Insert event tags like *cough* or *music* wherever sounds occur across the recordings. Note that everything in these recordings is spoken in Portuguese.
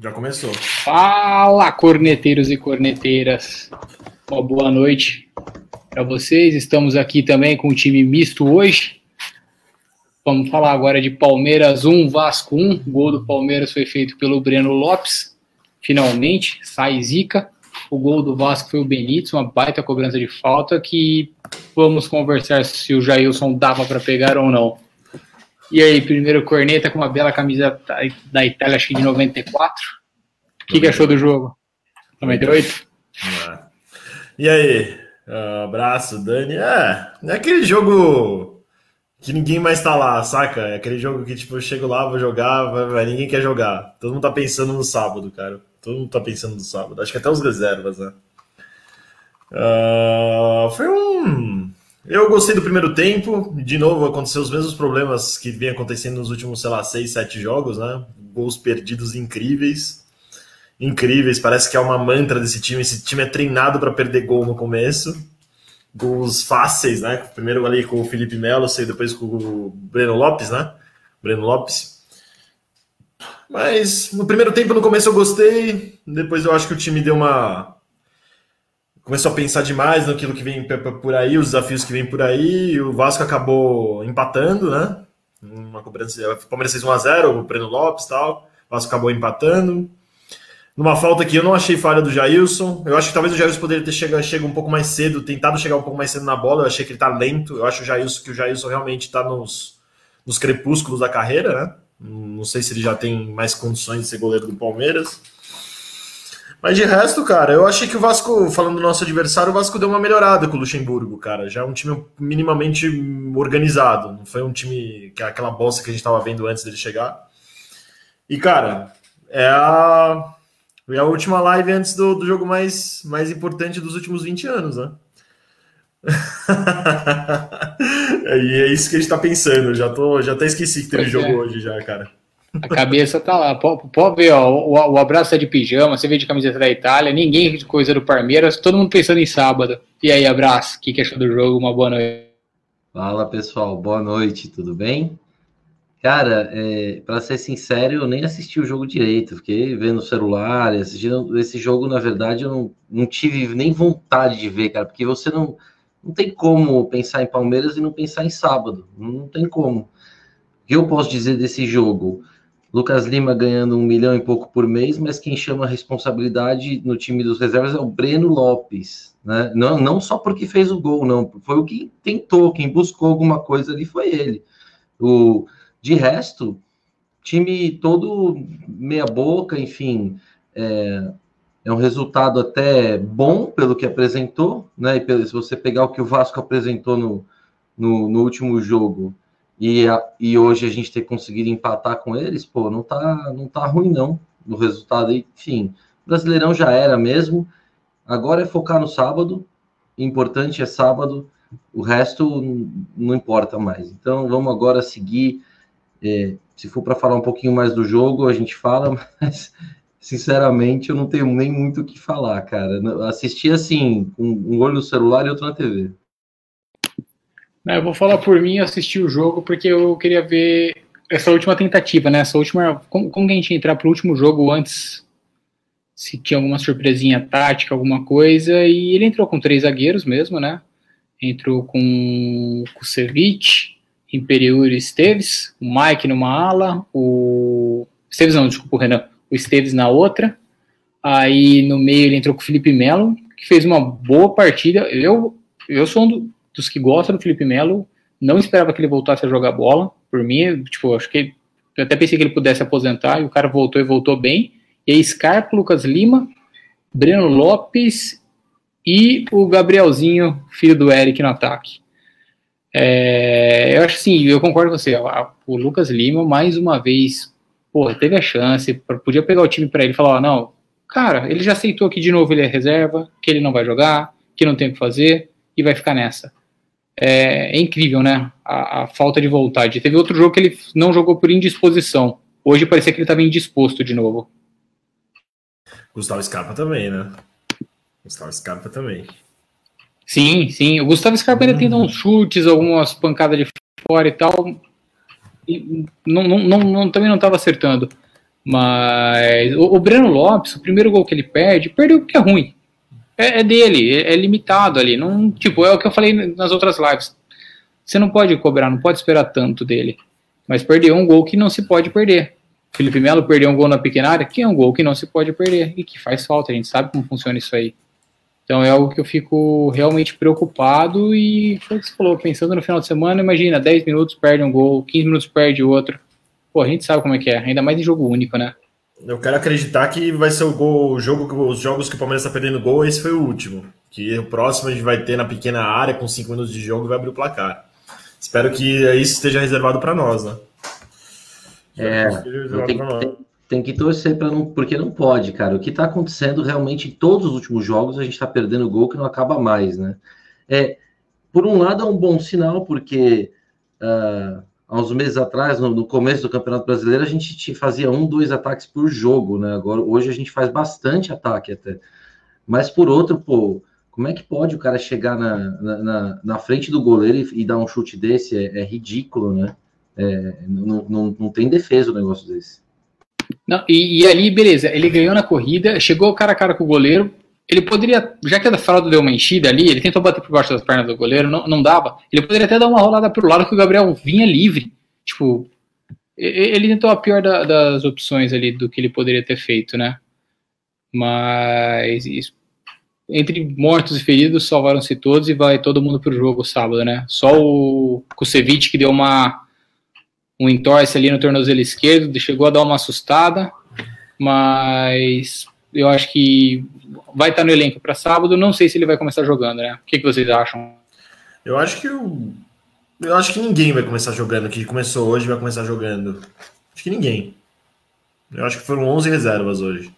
Já começou. Fala, corneteiros e corneteiras. Uma boa noite para vocês. Estamos aqui também com o time misto hoje. Vamos falar agora de Palmeiras 1, Vasco 1. O gol do Palmeiras foi feito pelo Breno Lopes. Finalmente, sai zica. O gol do Vasco foi o Benítez, uma baita cobrança de falta que vamos conversar se o Jailson dava para pegar ou não. E aí, primeiro corneta com uma bela camisa da Itália, acho que de 94. O que, que achou do jogo? 98? É. E aí? Uh, abraço, Dani. É, é aquele jogo que ninguém mais tá lá, saca? É aquele jogo que, tipo, eu chego lá, vou jogar, vai, ninguém quer jogar. Todo mundo tá pensando no sábado, cara. Todo mundo tá pensando no sábado. Acho que até os reservas, né? Uh, foi um eu gostei do primeiro tempo. De novo, aconteceu os mesmos problemas que vem acontecendo nos últimos, sei lá, seis, sete jogos, né? Gols perdidos incríveis. Incríveis. Parece que é uma mantra desse time. Esse time é treinado para perder gol no começo. Gols fáceis, né? Primeiro ali com o Felipe Melo, e depois com o Breno Lopes, né? Breno Lopes. Mas no primeiro tempo, no começo eu gostei. Depois eu acho que o time deu uma começou a pensar demais naquilo que vem por aí, os desafios que vem por aí, o Vasco acabou empatando, né? Uma cobrança, o Palmeiras fez 1x0, o Breno Lopes e tal, o Vasco acabou empatando. Numa falta que eu não achei falha do Jailson, eu acho que talvez o Jailson poderia ter chegado, chegado um pouco mais cedo, tentado chegar um pouco mais cedo na bola, eu achei que ele tá lento, eu acho o Jailson, que o Jailson realmente está nos, nos crepúsculos da carreira, né? Não sei se ele já tem mais condições de ser goleiro do Palmeiras. Mas de resto, cara, eu achei que o Vasco, falando do nosso adversário, o Vasco deu uma melhorada com o Luxemburgo, cara. Já é um time minimamente organizado. Não foi um time que é aquela bosta que a gente tava vendo antes dele chegar. E, cara, é a, é a última live antes do, do jogo mais, mais importante dos últimos 20 anos, né? *laughs* e é isso que a gente tá pensando. Já, tô, já até esqueci que teve pois jogo é. hoje já, cara. A cabeça tá lá. Pode, ver, ó, o, o, abraço é de pijama, você vê de camiseta da Itália, ninguém de coisa do Palmeiras, todo mundo pensando em sábado. E aí, abraço, o que, que achou do jogo? Uma boa noite. Fala pessoal, boa noite, tudo bem? Cara, é, para ser sincero, eu nem assisti o jogo direito, fiquei vendo o celular, assistindo esse jogo, na verdade, eu não, não tive nem vontade de ver, cara, porque você não, não tem como pensar em Palmeiras e não pensar em sábado, não tem como. O que eu posso dizer desse jogo? Lucas Lima ganhando um milhão e pouco por mês, mas quem chama a responsabilidade no time dos reservas é o Breno Lopes, né? Não, não só porque fez o gol, não, foi o que tentou, quem buscou alguma coisa ali foi ele. O, de resto, time todo meia boca, enfim, é, é um resultado até bom pelo que apresentou, né? E se você pegar o que o Vasco apresentou no, no, no último jogo, e, e hoje a gente ter conseguido empatar com eles, pô, não tá, não tá ruim não no resultado. Enfim, Brasileirão já era mesmo. Agora é focar no sábado. Importante é sábado. O resto não importa mais. Então vamos agora seguir. É, se for para falar um pouquinho mais do jogo, a gente fala, *laughs* mas sinceramente eu não tenho nem muito o que falar, cara. Assisti assim, um olho no celular e outro na TV. É, eu vou falar por mim, assistir o jogo porque eu queria ver essa última tentativa, né? Essa última. Como, como que a gente entrar pro último jogo antes? Se tinha alguma surpresinha tática, alguma coisa. E ele entrou com três zagueiros mesmo, né? Entrou com o Cevic, Imperiur e Esteves, o Mike numa ala, o. Esteves não, desculpa, o Renan. O Esteves na outra. Aí no meio ele entrou com o Felipe Melo, que fez uma boa partida. Eu, eu sou um do, dos que gostam do Felipe Melo, não esperava que ele voltasse a jogar bola. Por mim, tipo, acho que eu até pensei que ele pudesse aposentar e o cara voltou e voltou bem. E aí, Scarpa, Lucas Lima, Breno Lopes e o Gabrielzinho, filho do Eric, no ataque. É, eu acho assim, eu concordo com você. O Lucas Lima, mais uma vez, pô, teve a chance, podia pegar o time para ele e falar: não, cara, ele já aceitou que de novo ele é reserva, que ele não vai jogar, que não tem o que fazer e vai ficar nessa é, é incrível, né? A, a, falta de vontade. Teve outro jogo que ele não jogou por indisposição. Hoje parecia que ele estava indisposto de novo. Gustavo Scarpa também, né? Gustavo Scarpa também. Sim, sim. O Gustavo Scarpa ainda tem uns chutes, algumas pancadas de fora e tal. E não, não, não, não também não estava acertando. Mas o, o Breno Lopes, o primeiro gol que ele perde, perdeu porque é ruim. É, é dele, é, é, limitado ali. Não, tipo, é o que eu falei nas outras lives. Você não pode cobrar, não pode esperar tanto dele. Mas perdeu um gol que não se pode perder. Felipe Melo perdeu um gol na pequena área, que é um gol que não se pode perder e que faz falta. A gente sabe como funciona isso aí. Então é algo que eu fico realmente preocupado e foi o que você falou, pensando no final de semana, imagina, 10 minutos perde um gol, 15 minutos perde outro. Pô, a gente sabe como é que é, ainda mais em jogo único, né? Eu quero acreditar que vai ser o, gol, o jogo, os jogos que o Palmeiras está perdendo gol, esse foi o último. Que o próximo a gente vai ter na pequena área, com 5 minutos de jogo, e vai abrir o placar. Espero que isso esteja reservado para nós, né? É, tem, tem, tem, que torcer para não, porque não pode, cara. O que está acontecendo realmente em todos os últimos jogos, a gente está perdendo gol que não acaba mais, né? É, por um lado é um bom sinal, porque uh, há uns meses atrás, no, no, começo do Campeonato Brasileiro, a gente fazia um, dois ataques por jogo, né? Agora, hoje a gente faz bastante ataque até. Mas por outro, pô, como é que pode o cara chegar na, na, na frente do goleiro e, e, dar um chute desse? É, é ridículo, né? É, não, não, não tem defesa o negócio desse. Não, e, e, ali, beleza, ele ganhou na corrida, chegou cara a cara com o goleiro. Ele poderia, já que a fralda deu uma enchida ali, ele tentou bater por baixo das pernas do goleiro, não, não dava. Ele poderia até dar uma rolada pro lado que o Gabriel vinha livre. Tipo, ele tentou a pior da, das opções ali do que ele poderia ter feito, né? Mas isso, entre mortos e feridos salvaram-se todos e vai todo mundo pro jogo sábado, né? Só o Kusevich que deu uma um entorse ali no tornozelo esquerdo, chegou a dar uma assustada, mas eu acho que vai estar no elenco para sábado. Não sei se ele vai começar jogando, né? O que, que vocês acham? Eu acho que o... eu acho que ninguém vai começar jogando. Que começou hoje vai começar jogando. Acho que ninguém. Eu acho que foram 11 reservas hoje.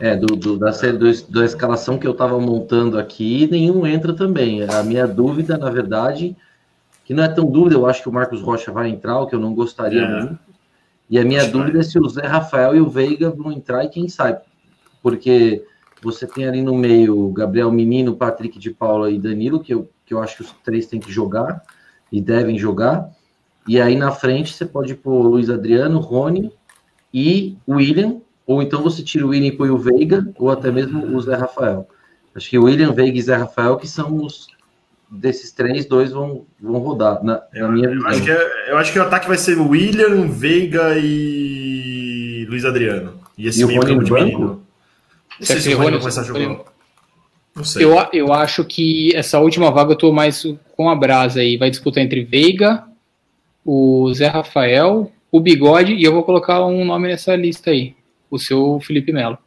É, do, do da, do, da escalação que eu estava montando aqui, nenhum entra também. A minha dúvida, na verdade, que não é tão dúvida, eu acho que o Marcos Rocha vai entrar, o que eu não gostaria é. muito. E a minha dúvida é se o Zé Rafael e o Veiga vão entrar e quem sabe. Porque você tem ali no meio o Gabriel Menino, Patrick de Paula e Danilo, que eu, que eu acho que os três têm que jogar e devem jogar. E aí na frente você pode pôr Luiz Adriano, Rony e William, ou então você tira o William e põe o Veiga, ou até mesmo o Zé Rafael. Acho que o William, Veiga e Zé Rafael que são os, desses três, dois vão, vão rodar, na, eu, minha eu Acho que é, eu acho que o ataque vai ser William, Veiga e Luiz Adriano. E esse e meio campo de menino. Não sei se o Rony vai começar a jogar. Não sei. Eu, eu acho que essa última vaga eu tô mais com a brasa aí. Vai disputar entre Veiga, o Zé Rafael, o Bigode, e eu vou colocar um nome nessa lista aí. O seu Felipe Melo.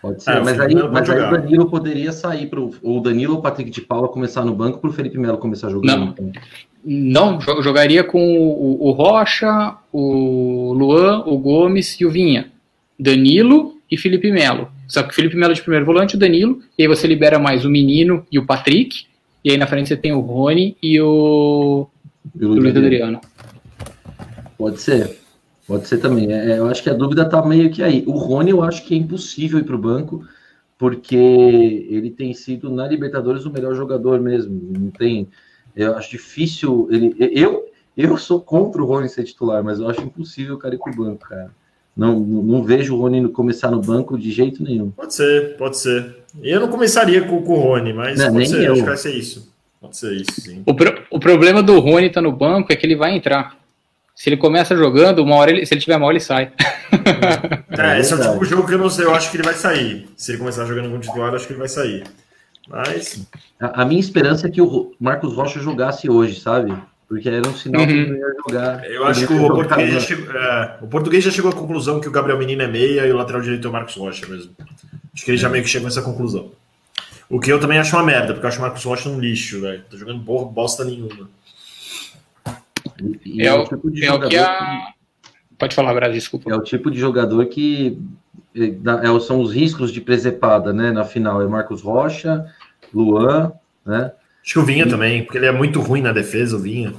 Pode ser, é, mas, aí, mas aí o Danilo poderia sair para o Danilo ou o Patrick de Paula começar no banco para o Felipe Melo começar jogando. Não, então. não jogaria com o, o, Rocha, o Luan, o Gomes e o Vinha. Danilo e Felipe Melo. Só que o Felipe Melo de primeiro volante, o Danilo, e aí você libera mais o Menino e o Patrick, e aí na frente você tem o Rony e o, e o Luiz Adriano. Pode ser. Pode ser também. É, eu acho que a dúvida tá meio que aí. O Rony, eu acho que é impossível ir para o banco, porque ele tem sido na Libertadores o melhor jogador mesmo. Não tem. Eu acho difícil. Ele, eu, eu sou contra o Rony ser titular, mas eu acho impossível o cara ir para o banco, cara. Não, não vejo o Rony começar no banco de jeito nenhum. Pode ser, pode ser. Eu não começaria com, com o Rony, mas não, pode ser, eu. acho que vai ser isso. Pode ser isso, sim. O, pro, o problema do Rony estar tá no banco é que ele vai entrar. Se ele começa jogando, uma hora ele, se ele tiver mal, ele sai. *laughs* É, esse é o tipo de jogo que eu não sei, eu acho que ele vai sair. Se ele começar jogando com titular, eu acho que ele vai sair. Mas. A, a, minha esperança é que o Marcos Rocha jogasse hoje, sabe? Porque era um sinal uhum. que ele ia jogar. Eu acho que o português, já chegou, é, o português já chegou à conclusão que o Gabriel Menino é meia e o lateral direito é o Marcos Rocha mesmo. Acho que ele já meio que chegou a essa conclusão. O que eu também acho uma merda, porque eu acho o Marcos Rocha um lixo, velho. Tá jogando porra, bosta nenhuma. E é, o, tipo de é o que a... Pode falar, Brasil, desculpa. É o tipo de jogador que é, é, são os riscos de presepada, né? Na final é Marcos Rocha, Luan, né? Acho que o Vinha e... também, porque ele é muito ruim na defesa, o Vinha.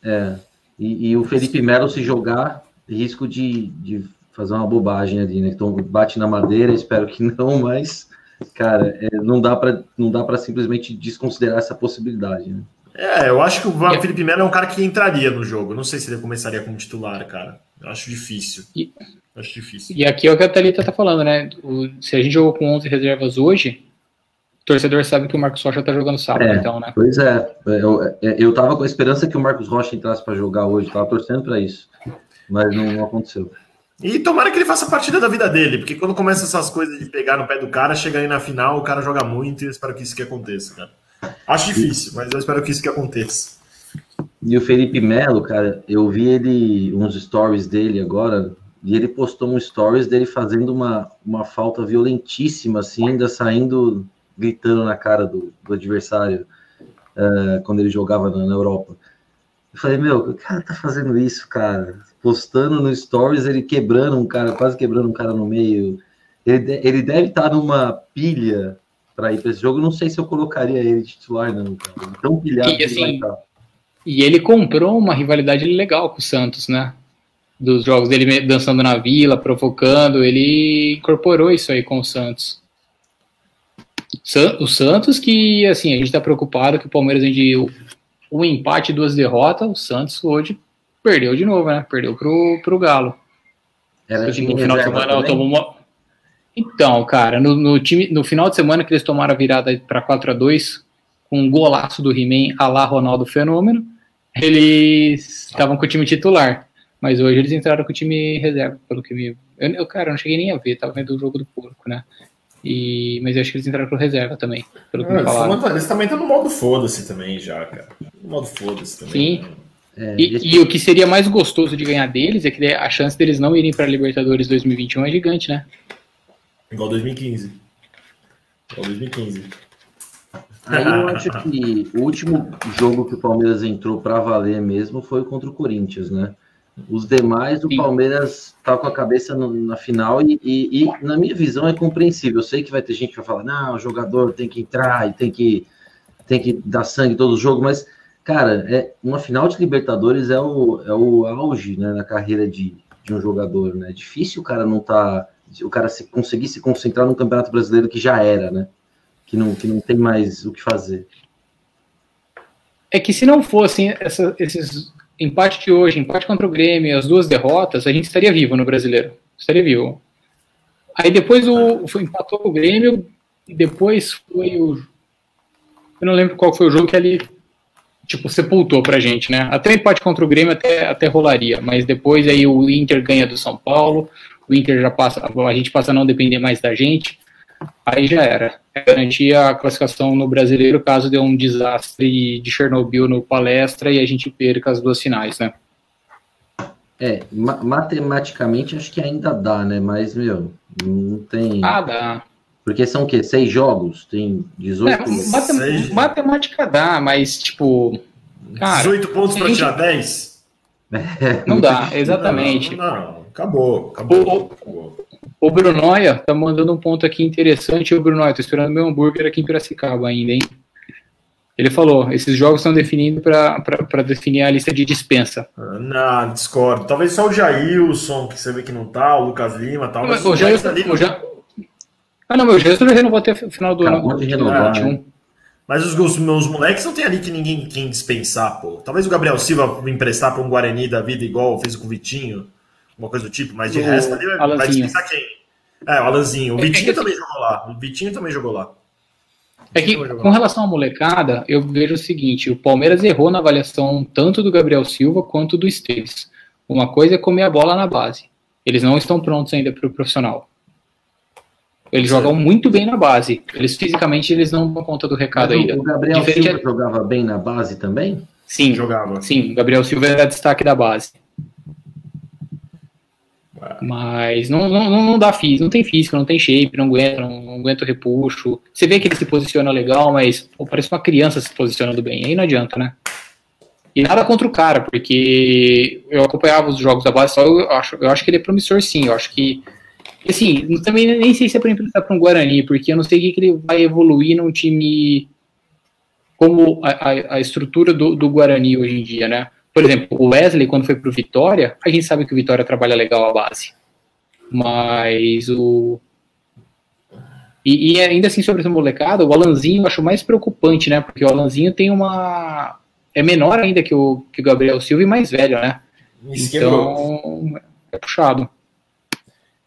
É. E, e o Felipe Melo se jogar, risco de, de fazer uma bobagem ali, né? Então bate na madeira, espero que não, mas cara, é, não dá para não dá para simplesmente desconsiderar essa possibilidade, né? É, eu acho que o Felipe Melo é um cara que entraria no jogo. Não sei se ele começaria como titular, cara. Acho difícil. E, Acho difícil. E aqui é o que a Thalita tá falando, né? O, se a gente jogou com 11 reservas hoje, torcedor sabe que o Marcos Rocha tá jogando sábado, É, então, né? Pois é, eu, eu tava com a esperança que o Marcos Rocha entrasse para jogar hoje, tava torcendo para isso, mas não, não aconteceu. E tomara que ele faça a partida da vida dele, porque quando começa essas coisas de pegar no pé do cara, chega aí na final, o cara joga muito e eu espero que isso que aconteça, cara. Acho difícil, mas eu espero que isso que aconteça. E o Felipe Melo, cara, eu vi ele, uns stories dele agora, e ele postou um stories dele fazendo uma, uma falta violentíssima, assim, ainda saindo, gritando na cara do, do adversário, uh, quando ele jogava na, na, Europa. Eu falei, meu, o cara tá fazendo isso, cara? Postando no stories, ele quebrando um cara, quase quebrando um cara no meio. Ele, ele deve estar tá numa pilha para ir para esse jogo. Não sei se eu colocaria ele titular, não, cara. Tão pilhado e, que assim, ele vai estar. E ele comprou uma rivalidade legal com o Santos, né? Dos jogos dele dançando na vila, provocando, ele incorporou isso aí com o Santos. O Santos que, assim, a gente tá preocupado que o Palmeiras vende um empate e duas derrotas, o Santos hoje perdeu de novo, né? Perdeu pro, pro Galo. Era time no final de semana tomou uma... Então, cara, no, no, time, no final de semana que eles tomaram a virada para 4 a 2 com um golaço do He-Man a lá Ronaldo Fenômeno, eles estavam com o time titular. Mas hoje eles entraram com o time reserva, pelo que me. Eu, eu, cara, eu não cheguei nem a ver, tava vendo o jogo do porco, né? E, mas eu acho que eles entraram com reserva também, pelo que Ah, me falaram. eles, eles também estão no modo foda-se também já, cara. No modo foda-se também. Sim. É, E, e o que seria mais gostoso de ganhar deles é que a chance deles não irem para Libertadores 2021 é gigante, né? Igual 2015. Igual 2015. Aí eu acho que o último jogo que o Palmeiras entrou para valer mesmo foi contra o Corinthians, né? Os demais, o Sim. Palmeiras tá com a cabeça no- na final e, e- e, na minha visão, é compreensível. Eu sei que vai ter gente que vai falar, não, o jogador tem que entrar e tem que, tem que dar sangue todo o jogo, mas, cara, é, uma final de Libertadores é o, é o auge né, na carreira de, de um jogador, né? É difícil o cara não tá, o cara se, conseguir se concentrar no Campeonato Brasileiro que já era, né? Que não, que não tem mais o que fazer. É que se não fossem essa- esses empate de hoje, empate contra o Grêmio, as duas derrotas, a gente estaria vivo no brasileiro. Estaria vivo. Aí depois o foi, empatou o Grêmio e depois foi o. Eu não lembro qual foi o jogo que ele tipo sepultou pra gente, né? Até empate contra o Grêmio até, até rolaria, mas depois aí o Inter ganha do São Paulo, o Inter já passa, a gente passa a não depender mais da gente. Aí já era. É garantir a classificação no brasileiro caso dê um desastre de Chernobyl no palestra e a gente perca as duas finais, né? É, ma- matematicamente acho que ainda dá, né? Mas, meu, não tem. Ah, dá. Porque são o quê? Seis jogos? Tem 18? É, matem- Seis. matemática dá, mas tipo. Cara, 18 pontos pra gente- tirar 10? *laughs* não dá, exatamente. Não, não, acabou, acabou. O- o- acabou. O Brunoia tá mandando um ponto aqui interessante. O Brunoia, tô esperando meu hambúrguer aqui em Piracicaba ainda, hein? Ele falou: esses jogos estão definindo para definir a lista de dispensa. Ah, Não, discordo. Talvez só o Jailson, que você vê que não tá, o Lucas Lima e tal. mas o Jailson, ali o Ja- Ah, não, meu Jailson já renovou até o final do Acabou ano. de renovar, 2021. Mas os, os meus moleques não tem ali que ninguém quem dispensar, pô. Talvez o Gabriel Silva me emprestar pra um Guarani da vida igual fez com o Vitinho, uma coisa do tipo, mas de O resto ali vai, vai Alanzinho. dispensar quem? É, o Alanzinho. O É, Vitinho é que- também jogou lá. O Vitinho também jogou lá. É que, com relação à molecada, eu vejo o seguinte: o Palmeiras errou na avaliação tanto do Gabriel Silva quanto do Esteves. Uma coisa é comer a bola na base. Eles não estão prontos ainda para o profissional. Eles Sim. jogam muito bem na base. Eles fisicamente eles não dão conta do recado Mas o- ainda. O Gabriel Diferente Silva é- jogava bem na base também? Sim, Jogava. sim. Gabriel Silva era destaque da base. Mas não, não, não dá físico, não tem físico, não tem shape, não aguenta, não, não aguenta o repuxo. Você vê que ele se posiciona legal, mas pô, parece uma criança se posicionando bem. Aí não adianta, né? E nada contra o cara, porque eu acompanhava os jogos da base, só eu acho, eu acho que ele é promissor sim. Eu acho que. Assim, também nem sei se é para emprestar para um Guarani, porque eu não sei o que, que ele vai evoluir num time como a, a, a estrutura do, do Guarani hoje em dia, né? Por exemplo, o Wesley, quando foi pro Vitória, a gente sabe que o Vitória trabalha legal a base. Mas o. E, e ainda assim, sobre essa molecada, o Alanzinho eu acho mais preocupante, né? Porque o Alanzinho tem uma. É menor ainda que o, que o Gabriel Silva e mais velho, né? Então, é puxado.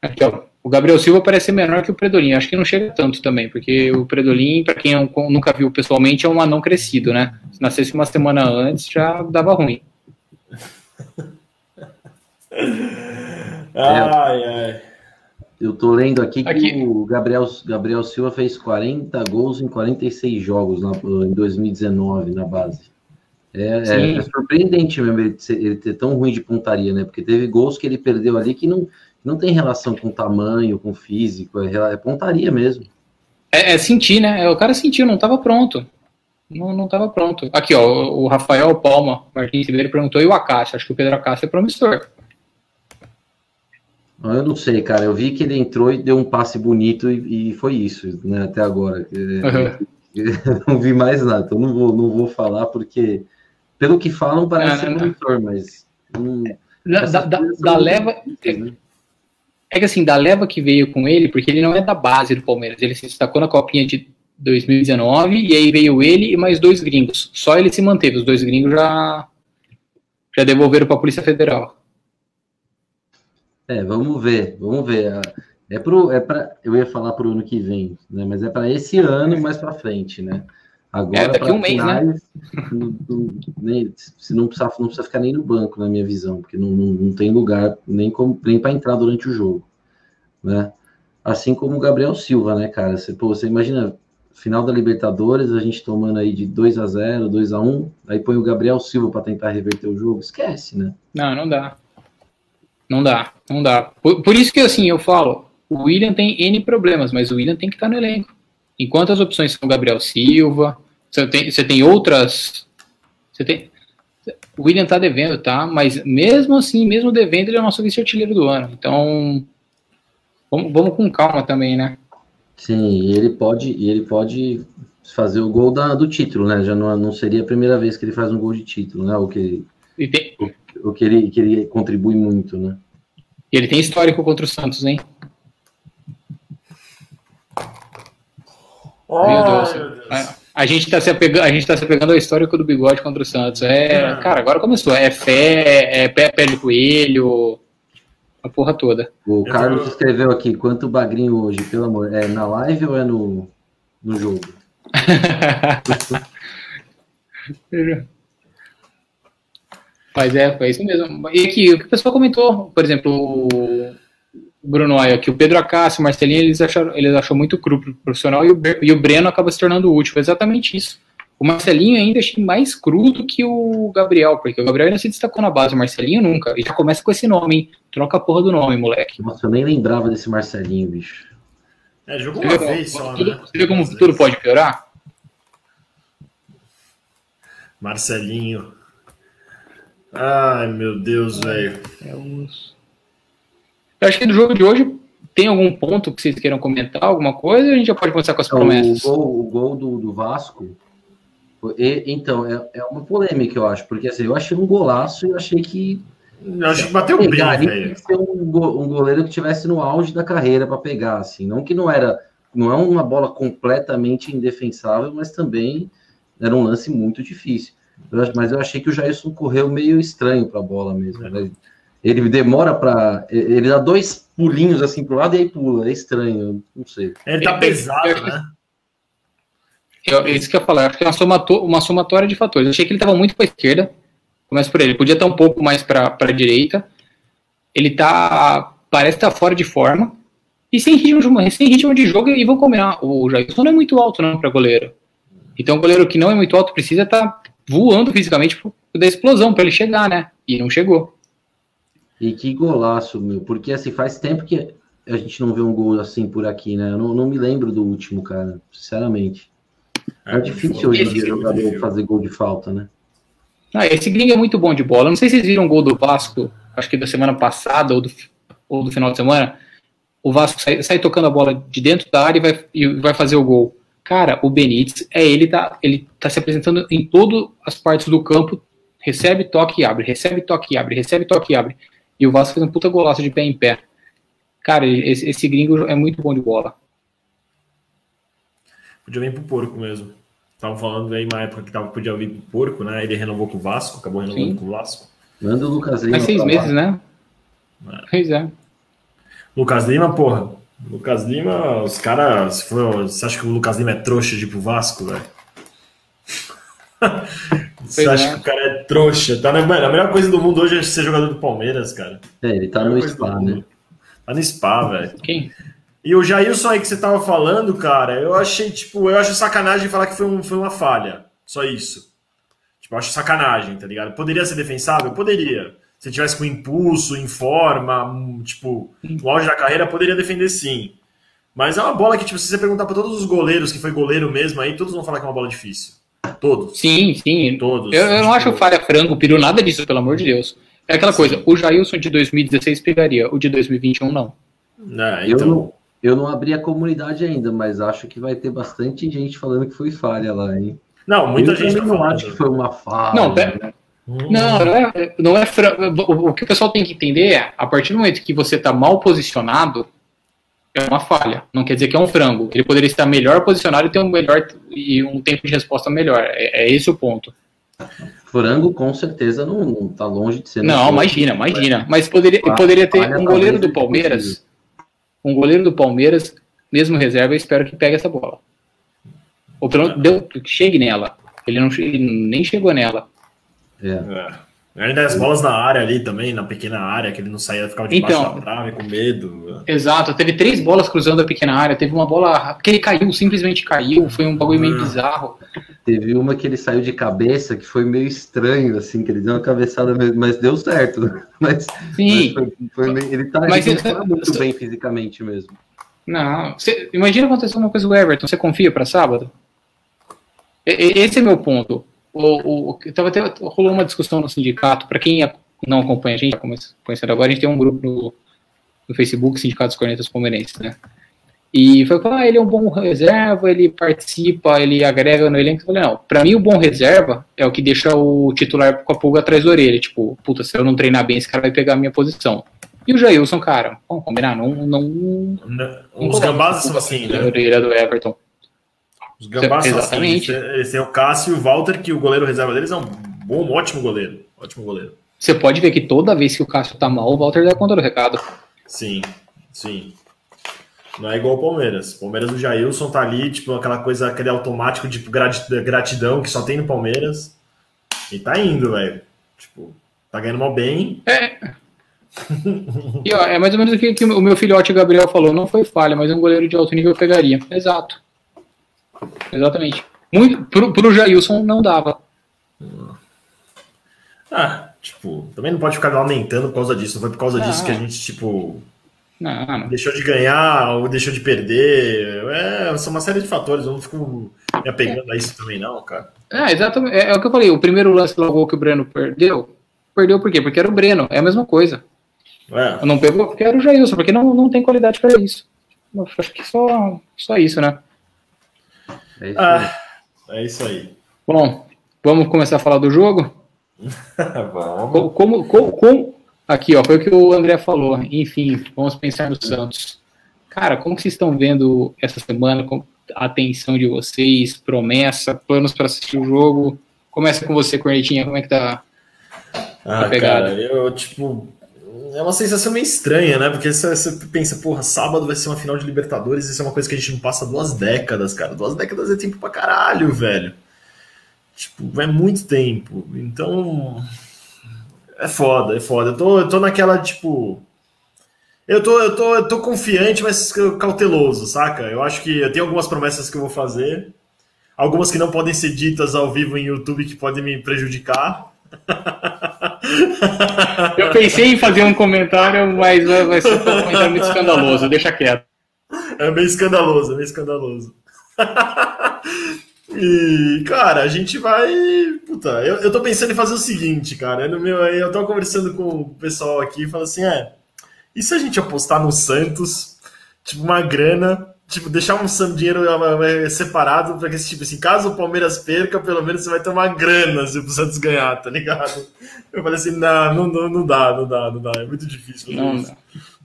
Aqui, ó. O Gabriel Silva parece ser menor que o Predolin. Acho que não chega tanto também, porque o Predolin, para quem nunca viu pessoalmente, é um anão crescido, né? Se nascesse uma semana antes, já dava ruim. *laughs* ai, ai. Eu tô lendo aqui que aqui. o Gabriel, Gabriel Silva fez 40 gols em 46 jogos na, em 2019 na base. É, é, é, surpreendente mesmo ele, ser, ele ter tão ruim de pontaria, né? Porque teve gols que ele perdeu ali que não, não tem relação com tamanho, com físico, é, é pontaria mesmo. É, é, sentir, né? É, o cara sentiu, não estava pronto. Não, não tava pronto. Aqui, ó, o Rafael Palma Martins Ribeiro perguntou, e o Acácio? Acho que o Pedro Acácio é promissor. Eu não sei, cara. Eu vi que ele entrou e deu um passe bonito e, e foi isso, né? Até agora. Uhum. *laughs* não vi mais nada, então não vou, não vou falar porque, pelo que falam, parece ser promissor, mas. Hum, da, da, da leva. Né? É que assim, da leva que veio com ele, porque ele não é da base do Palmeiras, ele se destacou na copinha de 2019 e aí veio ele e mais dois gringos. Só ele se manteve, os dois gringos já já devolveram para a Polícia Federal. É, vamos ver, vamos ver. É pro, é para, eu ia falar para o ano que vem, né? Mas é para esse ano mais para frente, né? Agora, é, daqui um mês, né? Não, se não precisa, não precisa ficar nem no banco, na minha visão, porque não, não, não tem lugar nem, como, nem para entrar durante o jogo, né? Assim como o Gabriel Silva, né, cara? Você, pô, você imagina final da Libertadores, a gente tomando aí de 2 a 0 2 a 1 aí põe o Gabriel Silva para tentar reverter o jogo, esquece, né? Não, não dá. Não dá, não dá. Por, por isso que assim, eu falo, o William tem N problemas, mas o William tem que estar no elenco. Enquanto as opções são Gabriel Silva, você tem, você tem outras. Você tem. O William tá devendo, tá? Mas mesmo assim, mesmo devendo, ele é o nosso vice-artilheiro do ano. Então, vamos, vamos com calma também, né? Sim, e ele pode, e ele pode fazer o gol da, do título, né? Já não, não seria a primeira vez que ele faz um gol de título, né? O que, tem... o, que, ele, que ele contribui muito, né? E ele tem histórico contra o Santos, hein? Oh, meu Deus. Meu Deus. A, a, gente está se apegando, a gente tá se apegando ao histórico do bigode contra o Santos. É, cara, agora começou. É fé, é pé, pé de coelho, a porra toda. O Carlos escreveu aqui, quanto bagrinho hoje, pelo amor. É na live ou é no, no jogo? *laughs* Mas é, foi isso mesmo. E aqui, o que o pessoal comentou, por exemplo, Bruno Aia, que o Pedro Acácio, o Marcelinho, eles acharam, eles achou muito cru pro profissional e o, e o Breno acaba se tornando útil. Foi exatamente isso. O Marcelinho ainda achei mais cru do que o Gabriel, porque o Gabriel ainda se destacou na base, o Marcelinho nunca. E já começa com esse nome, hein? Troca a porra do nome, moleque. Nossa, eu nem lembrava desse Marcelinho, bicho. É, jogou uma vez só, tudo, né? Você vê como o futuro pode piorar? Marcelinho. Ai, meu Deus, velho. É. Eu acho que do jogo de hoje tem algum ponto que vocês queiram comentar, alguma coisa, ou a gente já pode começar com as promessas? O gol, o gol do, do Vasco, e, então, é, é uma polêmica, eu acho, porque assim, eu achei um golaço e eu achei que. Eu acho que bateu bem, velho. ser um, um goleiro que tivesse no auge da carreira para pegar, assim. Não que não era. Não é uma bola completamente indefensável, mas também era um lance muito difícil. Eu, mas eu achei que o Jairson correu meio estranho para a bola mesmo. Né? Ele demora para. Ele dá dois pulinhos assim pro lado e aí pula. É estranho, não sei. Ele tá pesado, né? É isso que eu falar. Acho que é uma, somato, uma somatória de fatores. Eu achei que ele estava muito para esquerda. Começa por ele. Podia estar um pouco mais para a direita. Ele tá. Parece estar tá fora de forma. E sem ritmo, de, sem ritmo de jogo, e vou combinar. O Jailson não é muito alto, não, para goleiro. Então, o goleiro que não é muito alto precisa estar tá voando fisicamente da explosão para ele chegar, né? E não chegou. E que golaço, meu. Porque assim, faz tempo que a gente não vê um gol assim por aqui, né? Eu não, não me lembro do último, cara, sinceramente. É, é difícil hoje em dia jogador fazer gol de falta, né? Ah, esse gringo é muito bom de bola. Não sei se vocês viram o gol do Vasco, acho que da semana passada ou do, ou do final de semana. O Vasco sai, sai tocando a bola de dentro da área e vai, e vai fazer o gol. Cara, o Benítez, é ele tá, ele tá se apresentando em todas as partes do campo, recebe, toque e abre, recebe, toque e abre, recebe, toque e abre. E o Vasco fez um puta golaço de pé em pé. Cara, esse, esse gringo é muito bom de bola. Podia vir pro porco mesmo. Estavam falando aí uma época que tava, podia vir pro porco, né? Ele renovou com o Vasco, acabou renovando Sim. com o Vasco. Manda o Lucas Lima. Faz seis meses, né? Pois é. Lucas Lima, porra. Lucas Lima, os caras. Você acha que o Lucas Lima é trouxa de ir pro Vasco, velho? *laughs* Você acha é. que o cara é trouxa? Tá na, mano, a melhor coisa do mundo hoje é ser jogador do Palmeiras, cara. É, ele tá no spa, né? Tá no spa, velho. Quem? E o Jailson aí que você tava falando, cara, eu achei, tipo, eu acho sacanagem falar que foi, um, foi uma falha. Só isso. Tipo, eu acho sacanagem, tá ligado? Poderia ser defensável? Poderia. Se tivesse com impulso, em forma, um, tipo, no auge da carreira, poderia defender sim. Mas é uma bola que, tipo, se você perguntar pra todos os goleiros que foi goleiro mesmo aí, todos vão falar que é uma bola difícil. Todos. Sim, sim. Todos. Eu, eu não Tipo, acho falha frango, peru, nada disso, pelo amor de Deus. É aquela coisa, o Jailson de 2016 pegaria, o de 2021 não. Eu, então, não, eu não abri a comunidade ainda, mas acho que vai ter bastante gente falando que foi falha lá, hein? não, muita eu gente tá não falando. acho que foi uma falha. Não, pera- Hum. Não, não é, não é frango. O, que o pessoal tem que entender é, a partir do momento que você está mal posicionado, é uma falha. Não quer dizer que é um frango. Ele poderia estar melhor posicionado e ter um melhor e um tempo de resposta melhor. É, é esse o ponto. Frango com certeza não, não tá longe de ser. Não, imagina, imagina. Mas poderia, poderia ter falha um goleiro do Palmeiras. Um goleiro do Palmeiras, mesmo reserva, eu espero que pegue essa bola. Ou pelo menos deu- que chegue nela. Ele, não, ele nem chegou nela. É. É. Ainda as bolas na área ali também, na pequena área, que ele não saía, ficava debaixo Então. da trave com medo. Exato, teve três bolas cruzando a pequena área, teve uma bola que ele caiu, simplesmente caiu, foi um bagulho meio Ah. bizarro. Teve uma que ele saiu de cabeça que foi meio estranho, assim, que ele deu uma cabeçada mas deu certo. *laughs* Mas, Sim, mas foi, foi meio- ele tá, Mas ele tá muito bem fisicamente mesmo. não. Cê- imagina acontecer uma coisa com o Everton, você confia pra sábado? Esse é meu ponto. O, o, tava até, rolou uma discussão no sindicato, para quem não acompanha a gente, tá conhecendo agora, a gente tem um grupo no, no Facebook, Sindicato dos Cornetas Palmeirenses, né? E foi falar, ah, ele é um bom reserva, ele participa, ele agrega no elenco. Eu falei, não, pra mim o bom reserva é o que deixa o titular com a pulga atrás da orelha. Tipo, puta, se eu não treinar bem, esse cara vai pegar a minha posição. E o Jailson, cara, vamos combinar, não. não, não Os gambás são assim, né? orelha do Everton. Os gambás são assim. Exatamente. Esse, esse é o Cássio e o Walter, que o goleiro reserva deles é um bom, um ótimo goleiro. Ótimo goleiro. Você pode ver que toda vez que o Cássio tá mal, o Walter dá conta do recado. Sim, sim. Não é igual o Palmeiras. O Palmeiras, o Jailson tá ali, tipo, aquela coisa, aquele automático de grati- gratidão que só tem no Palmeiras. E tá indo, velho. Tipo, tá ganhando mal bem. É. E, ó, é mais ou menos o que, que o meu filhote Gabriel falou. Não foi falha, mas um goleiro de alto nível pegaria. Exato. Exatamente. Muito, pro, pro Jailson não dava. Ah, tipo, também não pode ficar lamentando por causa disso. Não foi por causa disso Não. que a gente, tipo, Não, não. deixou de ganhar ou deixou de perder. É, são uma série de fatores. Eu não fico me apegando a isso também, não, cara. É, exatamente. É, é o que eu falei. O primeiro lance do gol que o Breno perdeu. Perdeu por quê? Porque era o Breno. É a mesma coisa. É, Não pegou porque era o Jailson, porque não, não tem qualidade para isso. Eu acho que só, só isso, né? É isso aí. ah, é isso aí. Bom, vamos começar a falar do jogo? *laughs* Vamos. Co- Como, como, como- aqui, ó, foi o que o André falou. Enfim, vamos pensar no Santos. Cara, como que vocês estão vendo essa semana? A atenção de vocês, promessa, planos para assistir o jogo? Começa com você, Cornetinha, como é que tá? Ah, pegada. cara, eu, tipo. É uma sensação meio estranha, né? Porque você, você pensa, porra, sábado vai ser uma final de Libertadores, isso é uma coisa que a gente não passa duas décadas, cara. Duas décadas é tempo pra caralho, velho. Tipo, é muito tempo. Então. É foda, é foda. Eu tô, eu tô naquela, tipo. Eu tô, eu, tô, eu tô confiante, mas cauteloso, saca? Eu acho que eu tenho algumas promessas que eu vou fazer. Algumas que não podem ser ditas ao vivo em YouTube que podem me prejudicar. Eu pensei em fazer um comentário, mas vai, vai ser um comentário muito escandaloso, deixa quieto. É meio escandaloso, é meio escandaloso. *laughs* e, cara, a gente vai. Puta, eu, eu tô pensando em fazer o seguinte, cara. No meu, eu tô conversando com o pessoal aqui e falo assim: é. E se a gente apostar no Santos, tipo, uma grana, tipo, deixar um sam- dinheiro separado pra que, tipo assim, caso o Palmeiras perca, pelo menos você vai ter uma grana se o Santos ganhar, tá ligado? Eu falei assim: não, não, não, não dá, não dá, não dá. É muito difícil Não, isso.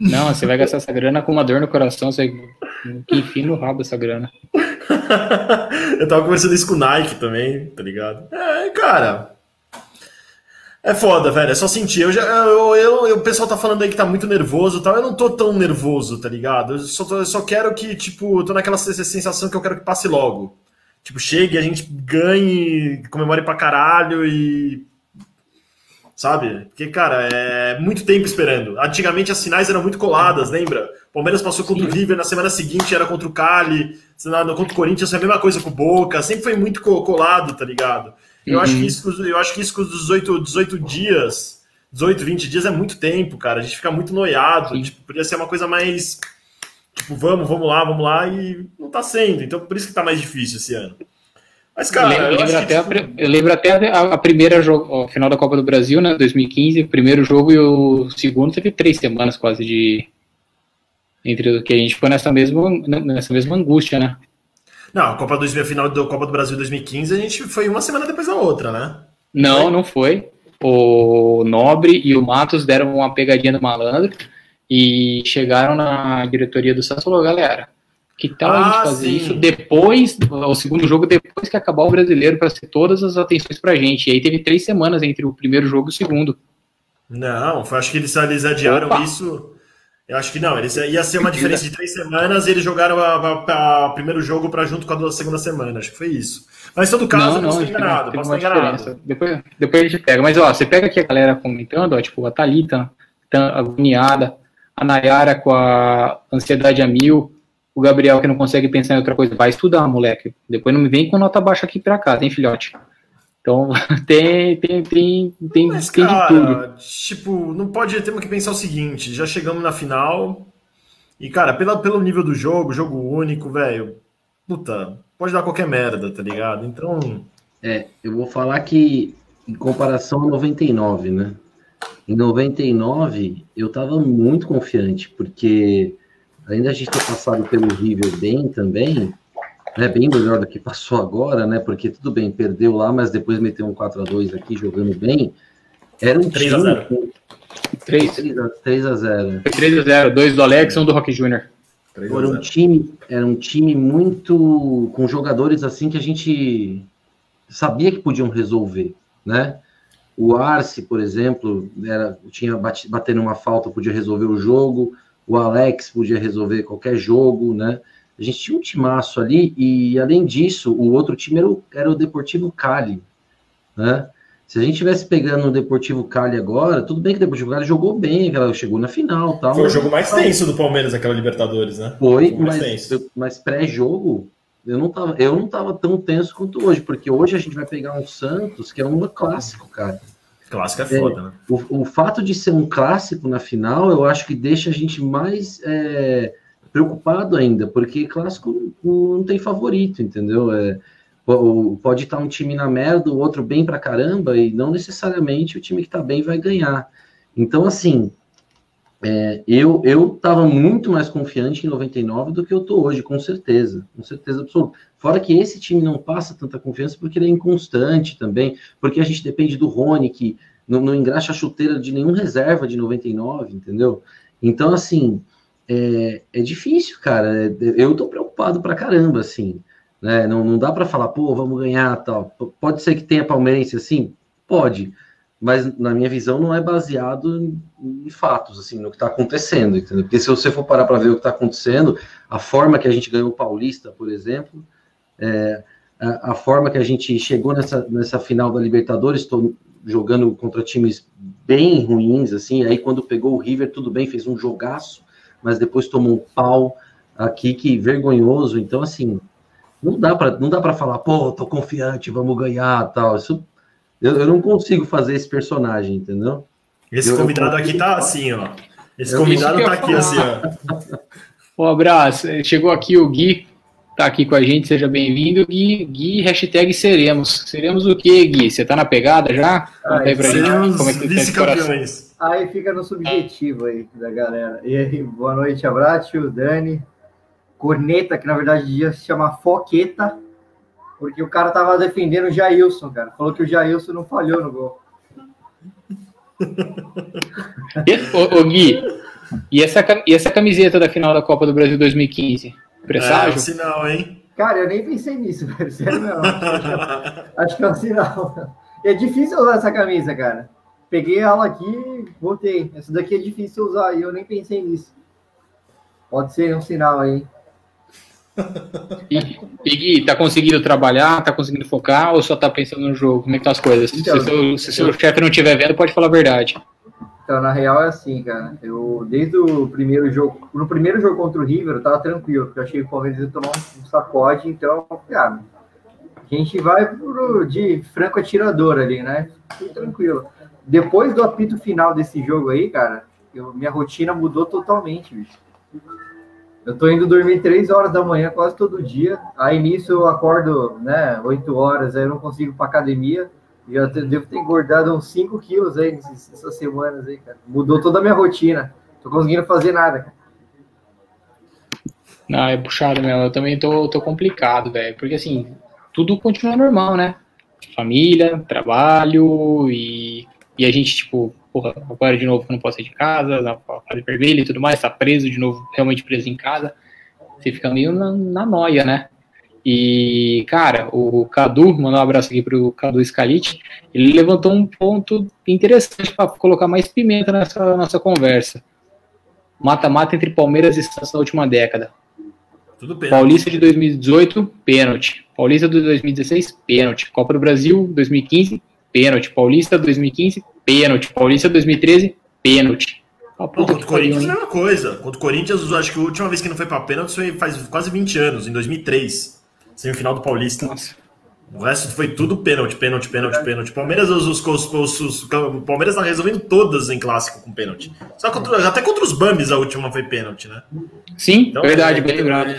não, você vai gastar essa grana com uma dor no coração, você enfia no rabo essa grana. *laughs* eu tava conversando isso com o Nike também, tá ligado? É, cara. É foda, velho. É só sentir. Eu já, eu, eu, eu, o pessoal tá falando aí que tá muito nervoso e tal. Eu não tô tão nervoso, tá ligado? Eu só, tô, eu só quero que, tipo, tô naquela sensação que eu quero que passe logo. Tipo, chegue, a gente ganhe, comemore pra caralho e. Sabe? Porque, cara, é muito tempo esperando. Antigamente as finais eram muito coladas, lembra? Palmeiras passou contra Sim. o River, na semana seguinte era contra o Cali, contra o Corinthians foi a mesma coisa com o Boca, sempre foi muito colado, tá ligado? Eu, uhum. acho que isso, eu acho que isso com os 18, 18 dias, 18, 20 dias é muito tempo, cara. A gente fica muito noiado. Tipo, podia ser uma coisa mais. Tipo, vamos, vamos lá, vamos lá, e não tá sendo. Então por isso que tá mais difícil esse ano. Mas, cara, eu, lembro, eu até, a, eu lembro até a, a primeira jogo, a final da Copa do Brasil, né? 2015, o primeiro jogo e o segundo teve três semanas quase de. Entre que a gente ficou nessa mesma, nessa mesma angústia, né? Não, a Copa do final da Copa do Brasil 2015 a gente foi uma semana depois da outra, né? Não, foi? não foi. O Nobre e o Matos deram uma pegadinha no malandro e chegaram na diretoria do Santos e falou, galera, que tal ah, a gente ah, fazer sim. isso depois, o segundo jogo, depois que acabar o brasileiro, para ser todas as atenções pra gente. E aí teve três semanas entre o primeiro jogo e o segundo. Não, acho que eles, eles adiaram Opa. isso eu acho que não, eles ia ser uma diferença de três semanas e eles jogaram o primeiro jogo para junto com a segunda semana. Acho que foi isso. Mas em todo caso, não, não, não enganado, posso estar enganado. Depois, depois a gente pega. Mas ó, você pega aqui a galera comentando, ó, tipo, a Thalita tá agoniada, a Nayara com a ansiedade a mil, o Gabriel que não consegue pensar em outra coisa. Vai estudar, moleque. Depois não me vem com nota baixa aqui pra cá, tem filhote? Então *laughs* tem, tem, tem, tem, Mas, tem cara, de tudo. Tipo, não pode temos que pensar o seguinte: já chegamos na final. E, cara, pela, pelo nível do jogo, jogo único, velho, puta, pode dar qualquer merda, tá ligado? Então. É, eu vou falar que, em comparação a 99, né? Em 99, eu tava muito confiante, porque ainda a gente ter passado pelo River bem também, né, bem melhor do que passou agora, né? Porque tudo bem, perdeu lá, mas depois meteu um 4 a 2 aqui jogando bem. Era um 3 time. A 0. 3. 3 a 0. 3 a 0, dois do Alex, um do Rock Jr. Era um time, era um time muito com jogadores assim que a gente sabia que podiam resolver, né? O Arce, por exemplo, era, tinha bate, batendo uma falta, podia resolver o jogo. O Alex podia resolver qualquer jogo, né? A gente tinha um timaço ali, e além disso, o outro time era o, era o Deportivo Cali, né? Se a gente tivesse pegando o Deportivo Cali agora, tudo bem que o Deportivo Cali jogou bem, ela chegou na final tal. Foi o jogo mais tenso do Palmeiras, aquela Libertadores, né? Foi, mas, mas pré-jogo, eu não, tava, eu não tava tão tenso quanto hoje, porque hoje a gente vai pegar um Santos, que é um clássico, cara. Clássico é foda, é, né? O, o, fato de ser um clássico na final, eu acho que deixa a gente mais. É, preocupado ainda, porque clássico não tem favorito, entendeu? É, pode estar um time na merda, o outro bem pra caramba, e não necessariamente o time que tá bem vai ganhar. Então, assim, é, eu, eu tava muito mais confiante em 99 do que eu tô hoje, com certeza, com certeza absoluta. Fora que esse time não passa tanta confiança porque ele é inconstante também, porque a gente depende do Rony, que não, não engraxa a chuteira de nenhum reserva de 99, entendeu? Então, assim, é, é difícil, cara. Eu tô preocupado pra caramba, assim. Né? Não, não dá para falar, pô, vamos ganhar tal. Pode ser que tenha palmeirense assim? Pode. Mas na minha visão não é baseado em, em fatos, assim, no que está acontecendo, entendeu? Porque se você for parar para ver o que está acontecendo, a forma que a gente ganhou o Paulista, por exemplo, é, a, a, forma que a gente chegou nessa, nessa final da Libertadores, jogando contra times bem ruins, assim, aí quando pegou o River, tudo bem, fez um jogaço, mas depois tomou um pau aqui que vergonhoso. Então, assim, não dá para não dá para falar, pô, tô confiante, vamos ganhar, tal. Isso eu, eu não consigo fazer esse personagem, entendeu? Esse eu, convidado aqui tá assim, ó. Esse convidado tá aqui assim, ó. *laughs* Um abraço. Chegou aqui o Gui, tá aqui com a gente, seja bem-vindo. Gui, Gui, hashtag seremos. Seremos o quê, Gui? Você tá na pegada já? Conta aí pra gente como é que tá esse coração. Aí fica no subjetivo aí da galera. E aí, boa noite, Abratio, Dani. Corneta, que na verdade devia se chamar Foqueta, porque o cara tava defendendo o Jailson, cara. Falou que o Jailson não falhou no gol. Ô, ô, Gui, e essa, e essa camiseta da final da Copa do Brasil 2015? Presságio? É um sinal, hein? Cara, eu nem pensei nisso, *laughs* velho. Sério mesmo. Acho que é um sinal. É difícil usar essa camisa, cara. Peguei ela aqui voltei. Essa daqui é difícil usar e eu nem pensei nisso. Pode ser um sinal aí. E, Gui, tá conseguindo trabalhar, tá conseguindo focar ou só tá pensando no jogo? Como é que tá as coisas? Então, se seu, se seu chefe não estiver vendo, pode falar a verdade. Então, na real é assim, cara. Eu, desde o primeiro jogo, no primeiro jogo contra o River, eu tava tranquilo, porque eu achei que o Palmeiras ia tomar um sacode, então, cara, a gente vai pro, de franco atirador ali, né? Fiquei tranquilo. Depois do apito final desse jogo aí, cara, eu, minha rotina mudou totalmente, bicho. Eu tô indo dormir três horas da manhã quase todo dia. Aí nisso eu acordo, né, 8 horas, aí eu não consigo ir pra academia. E eu devo ter engordado uns 5 quilos aí nessas semanas aí, cara. Mudou toda a minha rotina. Tô conseguindo fazer nada, cara. Não, é puxado mesmo. Eu também tô, tô complicado, velho. Porque assim, tudo continua normal, né? Família, trabalho e, e a gente, tipo, porra, agora de novo que não posso sair de casa, na fase vermelha e tudo mais, tá preso de novo, realmente preso em casa, você fica meio na, na noia, né? E, cara, o Cadu, mandar um abraço aqui pro Cadu Scalite, ele levantou um ponto interessante para colocar mais pimenta nessa nossa conversa. Mata-mata entre Palmeiras e Santos na última década. Paulista de 2018, pênalti. Paulista de 2016, pênalti. Copa do Brasil, 2015, pênalti. Paulista 2015, pênalti. Paulista 2013, pênalti. Ah, contra o Corinthians, a mesma coisa. Contra o Corinthians, acho que a última vez que não foi para pênalti foi faz quase 20 anos, em 2003. Semifinal do Paulista. Nossa. O resto foi tudo pênalti, pênalti, pênalti, pênalti. Palmeiras, os, os, os, os, o Palmeiras tá resolvendo todas em clássico com pênalti. Só contra, até contra os Bambis a última foi pênalti, né? Sim, então, verdade, é, bem lembrado.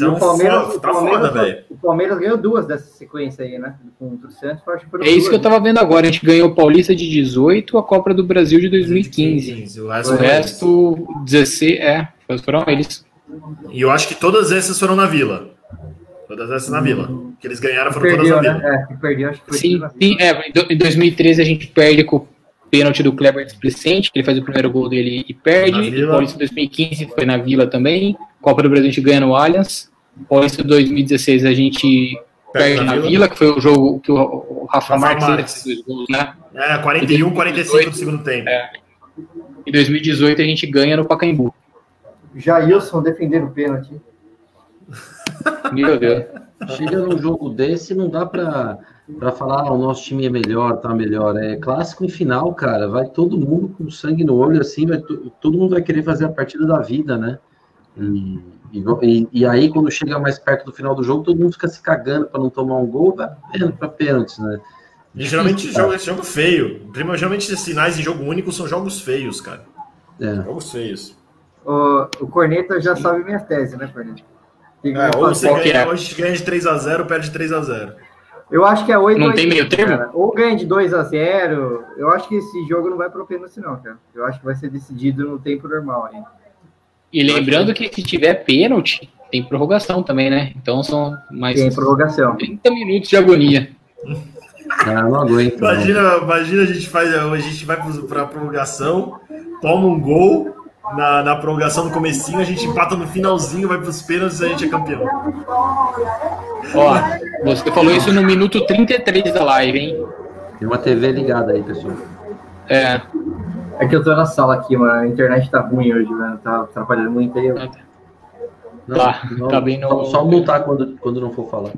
Então, o Palmeiras, foda, tá Palmeiras, foda, velho. O Palmeiras ganhou duas dessa sequência aí, né? Contra o Santos, acho que É isso duas, que eu tava vendo agora. A gente ganhou o Paulista de 18, a Copa do Brasil de 2015. 2015. O resto, o resto 16, é, foram eles. E eu acho que todas essas foram na Vila. Todas essas na Vila. Que eles ganharam foram perdeu, todas na Vila. Né? É, perdeu, acho que foi sim, sim é, em 2013 a gente perde com o pênalti do Kleber Displicente, que ele faz o primeiro gol dele e perde. Paulista 2015 foi na Vila também. Copa do Brasil a gente ganha no Allianz. Paulista 2016 a gente perde, perde na, Vila. Vila. que foi o jogo que o, Rafa, Rafa Marques, Marques. fez gols, né? É, 41, 45 do segundo tempo. É. Em 2018 a gente ganha no Pacaembu. Jailson defendendo o pênalti. Meu Deus. Chega num jogo desse, não dá para para falar ah, o nosso time é melhor, tá melhor. É clássico em final, cara. Vai todo mundo com sangue no olho, assim, vai, todo mundo vai querer fazer a partida da vida, né? E, e, e, aí, quando chega mais perto do final do jogo, todo mundo fica se cagando para não tomar um gol, vai para pênaltis, né? E geralmente jogo, esse jogo feio. Geralmente sinais em jogo único são jogos feios, cara. É. Jogos feios. O, o Corneta já sabe minha tese, né, Corneta? É, ou você ganha, é? hoje ganha de 3x0, perde 3x0. Eu acho que é 8 Não tem meio termo? Ou ganha de 2x0. Eu acho que esse jogo não vai pro pênalti, não, cara. Eu acho que vai ser decidido no tempo normal aí. E lembrando que se tiver pênalti, tem prorrogação também, né? Então são mais tem prorrogação. 30 minutos de agonia. Ah, não aguento. Imagina, não. imagina a gente faz, a gente vai para prorrogação, toma um gol, na, na prorrogação no comecinho, a gente empata no finalzinho, vai para os pênaltis e a gente é campeão. Ó, você falou isso no minuto 33 da live, hein? Tem uma TV ligada aí, pessoal. É. É que eu tô na sala aqui, mano. A internet tá ruim hoje, mano. Tá atrapalhando muito aí. Não, tá, não, tá bem no... Só mutar quando, quando não for falar.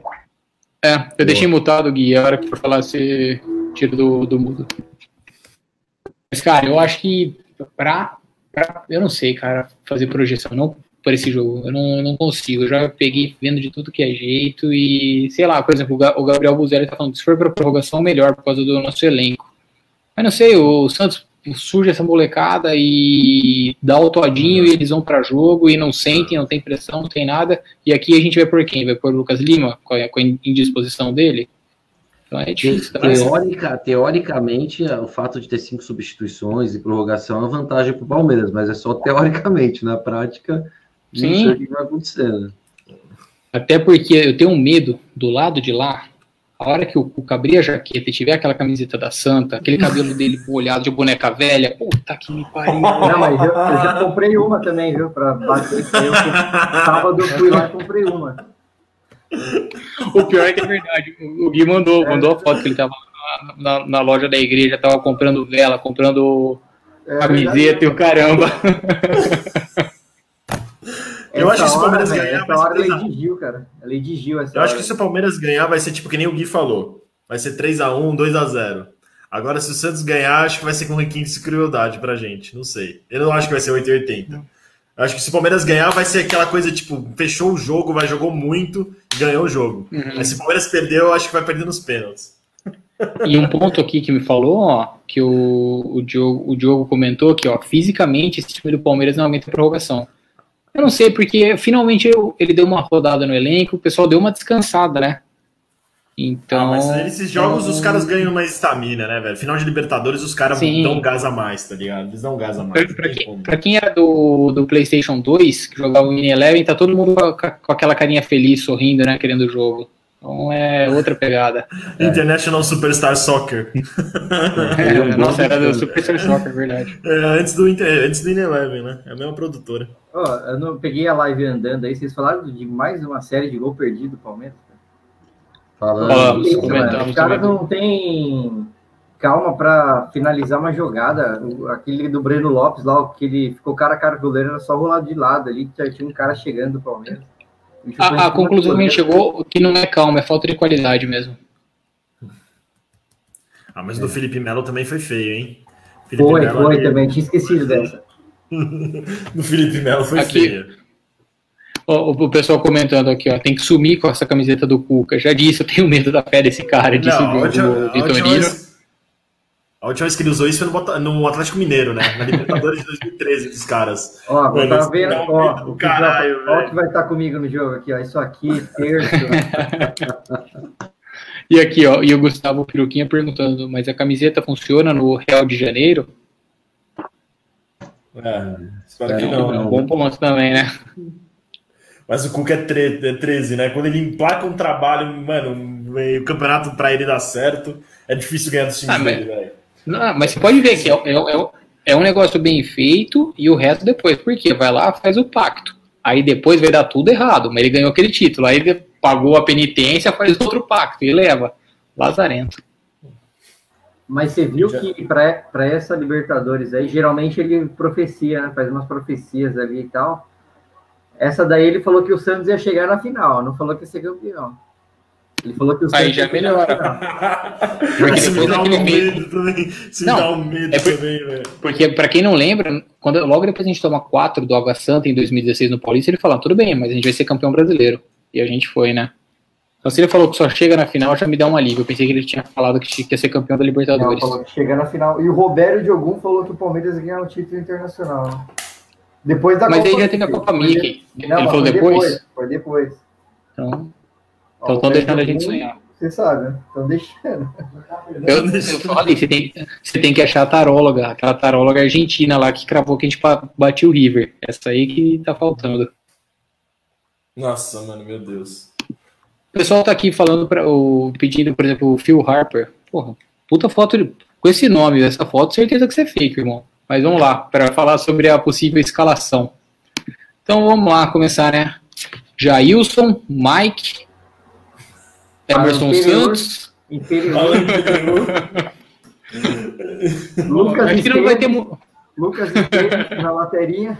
É, eu Boa. deixei mutado, Gui. A hora que for falar, você tira do, do mudo. Mas, cara, eu acho que pra pra, eu não sei, cara, fazer projeção não por esse jogo. Eu não, não consigo. Eu já peguei vendo de tudo que é jeito e, sei lá, por exemplo, o Gabriel Buzelli tá falando que se for pra prorrogação, melhor por causa do nosso elenco. Mas não sei, o Santos surge essa molecada e dá o todinho e eles vão para jogo e não sentem, não tem pressão, não tem nada. E aqui a gente vai por quem? Vai por Lucas Lima, com a, com a indisposição dele? Então é difícil. Teórica, teoricamente, o fato de ter cinco substituições e prorrogação é uma vantagem para o Palmeiras, mas é só teoricamente. Na prática, Sim. não sei o que vai acontecer. Né? Até porque eu tenho um medo do lado de lá, a hora que o, o abrir a jaqueta e tiver aquela camiseta da Santa, aquele cabelo dele olhado de boneca velha, puta que me pariu. Não, mas eu, eu já comprei uma também, viu? Para bater. Eu, sábado eu fui lá e comprei uma. *laughs* O pior é que é verdade. O Gui mandou, mandou a foto que ele tava na, na loja da igreja, tava comprando vela, comprando É camiseta e o caramba. *laughs* Eu acho que se o hora, Palmeiras velho, ganhar, Essa vai ser hora é lei 3 a 1. de Gil, cara. É lei de Gil essa Eu acho hora. que se o Palmeiras ganhar, vai ser tipo que nem o Gui falou. Vai ser 3x1, 2x0. Agora, se o Santos ganhar, acho que vai ser com requinte de crueldade pra gente. Não sei. Eu não acho que vai ser 880. Eu acho que se o Palmeiras ganhar, vai ser aquela coisa tipo, fechou o jogo, vai jogou muito, ganhou o jogo. Uhum. Mas se o Palmeiras perder, eu acho que vai perder nos pênaltis. *laughs* E um ponto aqui que me falou, ó, que o, o, Diogo, o Diogo comentou que, ó, fisicamente esse time do Palmeiras não aguenta prorrogação. Eu não sei, porque finalmente eu- ele deu uma rodada no elenco, o pessoal deu uma descansada, né? Então. Ah, mas nesses jogos os caras ganham mais estamina, né, velho? Final de Libertadores, os caras dão gás a mais, tá ligado? Eles dão gás a mais. Pra, quem, pra quem era do, do PlayStation 2, que jogava o In Eleven, tá todo mundo com, com aquela carinha feliz, sorrindo, né? Querendo o jogo. Então é outra pegada. *laughs* International Superstar Soccer. *laughs* É, nossa, era do Super Star Soccer, verdade. É, antes do Inter- antes do Ineleven, né? É a mesma produtora. Ó, eu não peguei a live andando aí. Vocês falaram de mais uma série de gol perdido do Palmeiras? Falando. Falamos, Isso, mano. Os caras não têm calma pra finalizar uma jogada. Aquele do Breno Lopes lá, que ele ficou cara a cara com o goleiro, era só rolar de lado ali, tinha um cara chegando do Palmeiras. A, a conclusão que a gente goleiro. chegou que não é calma, é falta de qualidade mesmo. Ah, mas do Felipe Melo também foi feio, hein? Felipe Foi, Melo foi ali- também. Tinha esquecido *laughs* dessa. Do Felipe Melo foi Aqui. feio. O, o pessoal comentando aqui, ó, tem que sumir com essa camiseta do Cuca. Já disse, eu tenho medo da fé desse cara, disse Não, a o última, última Vitorino. vez, a última vez que ele usou isso foi no, no Atlético Mineiro, né? Na Libertadores de 2013 dos caras. Ó, tava esse vendo, cara é ó, o que caralho, ó o velho. que vai estar comigo no jogo aqui, ó. Isso aqui, terço. *laughs* E aqui, ó, e o Gustavo Peruquinha perguntando, mas a camiseta funciona no Real de Janeiro? É, espero que É não. um bom ponto também, né? Mas o Cuca é, tre- é 13, né? Quando ele emplaca um trabalho, mano, o campeonato pra ele dar certo, é difícil ganhar dos times Ah, mas- dele, velho. Não, mas você pode ver que é, é- é- é um negócio bem feito e o resto depois. Por quê? Vai lá, faz o pacto. Aí depois vai dar tudo errado, mas ele ganhou aquele título. Aí ele pagou a penitência, faz outro pacto e leva. Lazarento. Mas você viu Já- que para essa Libertadores aí, geralmente ele profecia, né? Faz umas profecias ali e tal. Essa daí ele falou que o Santos ia chegar na final, não falou que ia ser campeão. Ele falou que o Aí Santos já ia chegar na melhora. *laughs* Porque Isso me depois dá um daquele meio- medo também. Isso Não, me dá um medo é por- também, velho. Porque, pra quem não lembra, quando, logo depois a gente toma 4 do Água Santa em 2016 no Paulista, ele falou: tudo bem, mas a gente vai ser campeão brasileiro. E a gente foi, né? Então, se ele falou que só chega na final, já me dá um alívio. Eu pensei que ele tinha falado que ia ser campeão da Não, Libertadores. falou que chega na final. E o Roberto Diogun falou que o Palmeiras ia ganhar um título internacional. Né? Depois da Mas Copa aí já teve a. Copa Mickey. Ele Não, mas falou foi depois? Foi depois. Então, então estão deixando a gente sonhar. Você sabe, né? Estão deixando. Eu, eu falei, você tem, você tem que achar a taróloga, aquela taróloga argentina lá que cravou que a gente batia o River. Essa aí que tá faltando. Nossa, mano, meu Deus. O pessoal tá aqui falando, pra, o, pedindo, por exemplo, o Phil Harper. Porra, puta foto de- com esse nome, essa foto, certeza que você é fake, irmão. Mas vamos lá, para falar sobre a possível escalação. Então vamos lá, começar, né? Jailson, Mike, Emerson Inferior. Santos. Peru, *laughs* Lucas Acho que não vai ter, Lucas na laterinha.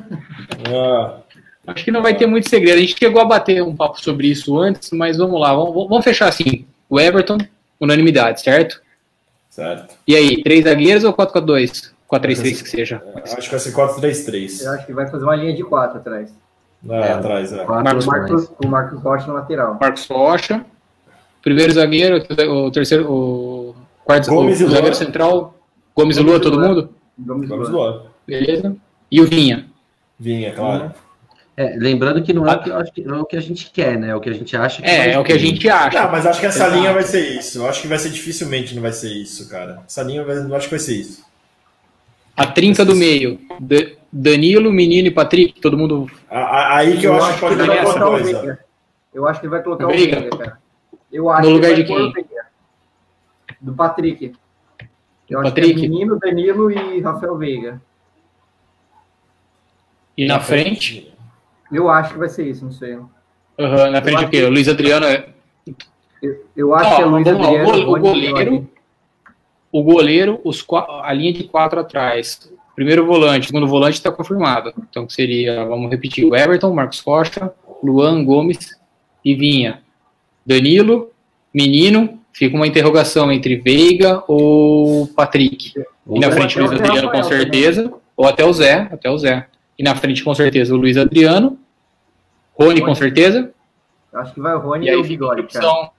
ah, acho que não vai ter muito segredo. A gente chegou a bater um papo sobre isso antes, mas vamos lá, vamos, vamos fechar assim. O Everton, unanimidade, certo? certo. E aí, três zagueiros ou 4-4-2? 4-3-3 que seja. Acho que vai ser 4-3-3. Eu acho que vai fazer uma linha de quatro atrás. Ah, É. atrás, é. Marcos o. Marcos, o Marcos Rocha na lateral. Marcos Rocha. Primeiro zagueiro, o terceiro, o quarto Gomes o Lua. zagueiro central. Gomes e Gomes Lua, e todo Lua. mundo? Vamos, Vamos lá. lá. Beleza. E o Vinha. Vinha, claro. É, lembrando que não é o que, acho que, é o que a gente quer, né? É o que a gente acha que É, é o que a gente acha. Não, mas acho que essa Exato. linha vai ser isso. Eu acho que vai ser dificilmente não vai ser isso, cara. Essa linha vai, eu acho que vai ser isso. A trinca do meio. Da- Danilo, Menino e Patrick. Todo mundo. Aí que eu, acho que pode ele dar vai colocar o coisa. Veiga. Eu acho que ele vai colocar o Veiga. Cara. Eu acho No que lugar ele de quem? Do Patrick. Eu acho Patrick? que é Menino, Danilo e Rafael Veiga. E na frente. Eu acho que vai ser isso, não sei. aham, na frente o quê? O Luiz Adriano. é- Eu, eu acho Ó, que é Luiz vamos lá, o Adriano. goleiro. O goleiro, os, a linha de quatro atrás. Primeiro volante, segundo volante está confirmado. Então seria, vamos repetir, o Everton, Marcos Costa, Luan Gomes e Vinha. Danilo, Menino, fica uma interrogação entre Veiga ou Patrick. E na frente Luiz Adriano com certeza, ou até o Zé, até o Zé. E na frente com certeza o Luiz Adriano, Rony com certeza. Acho que vai o Rony e, e o Bigode, cara.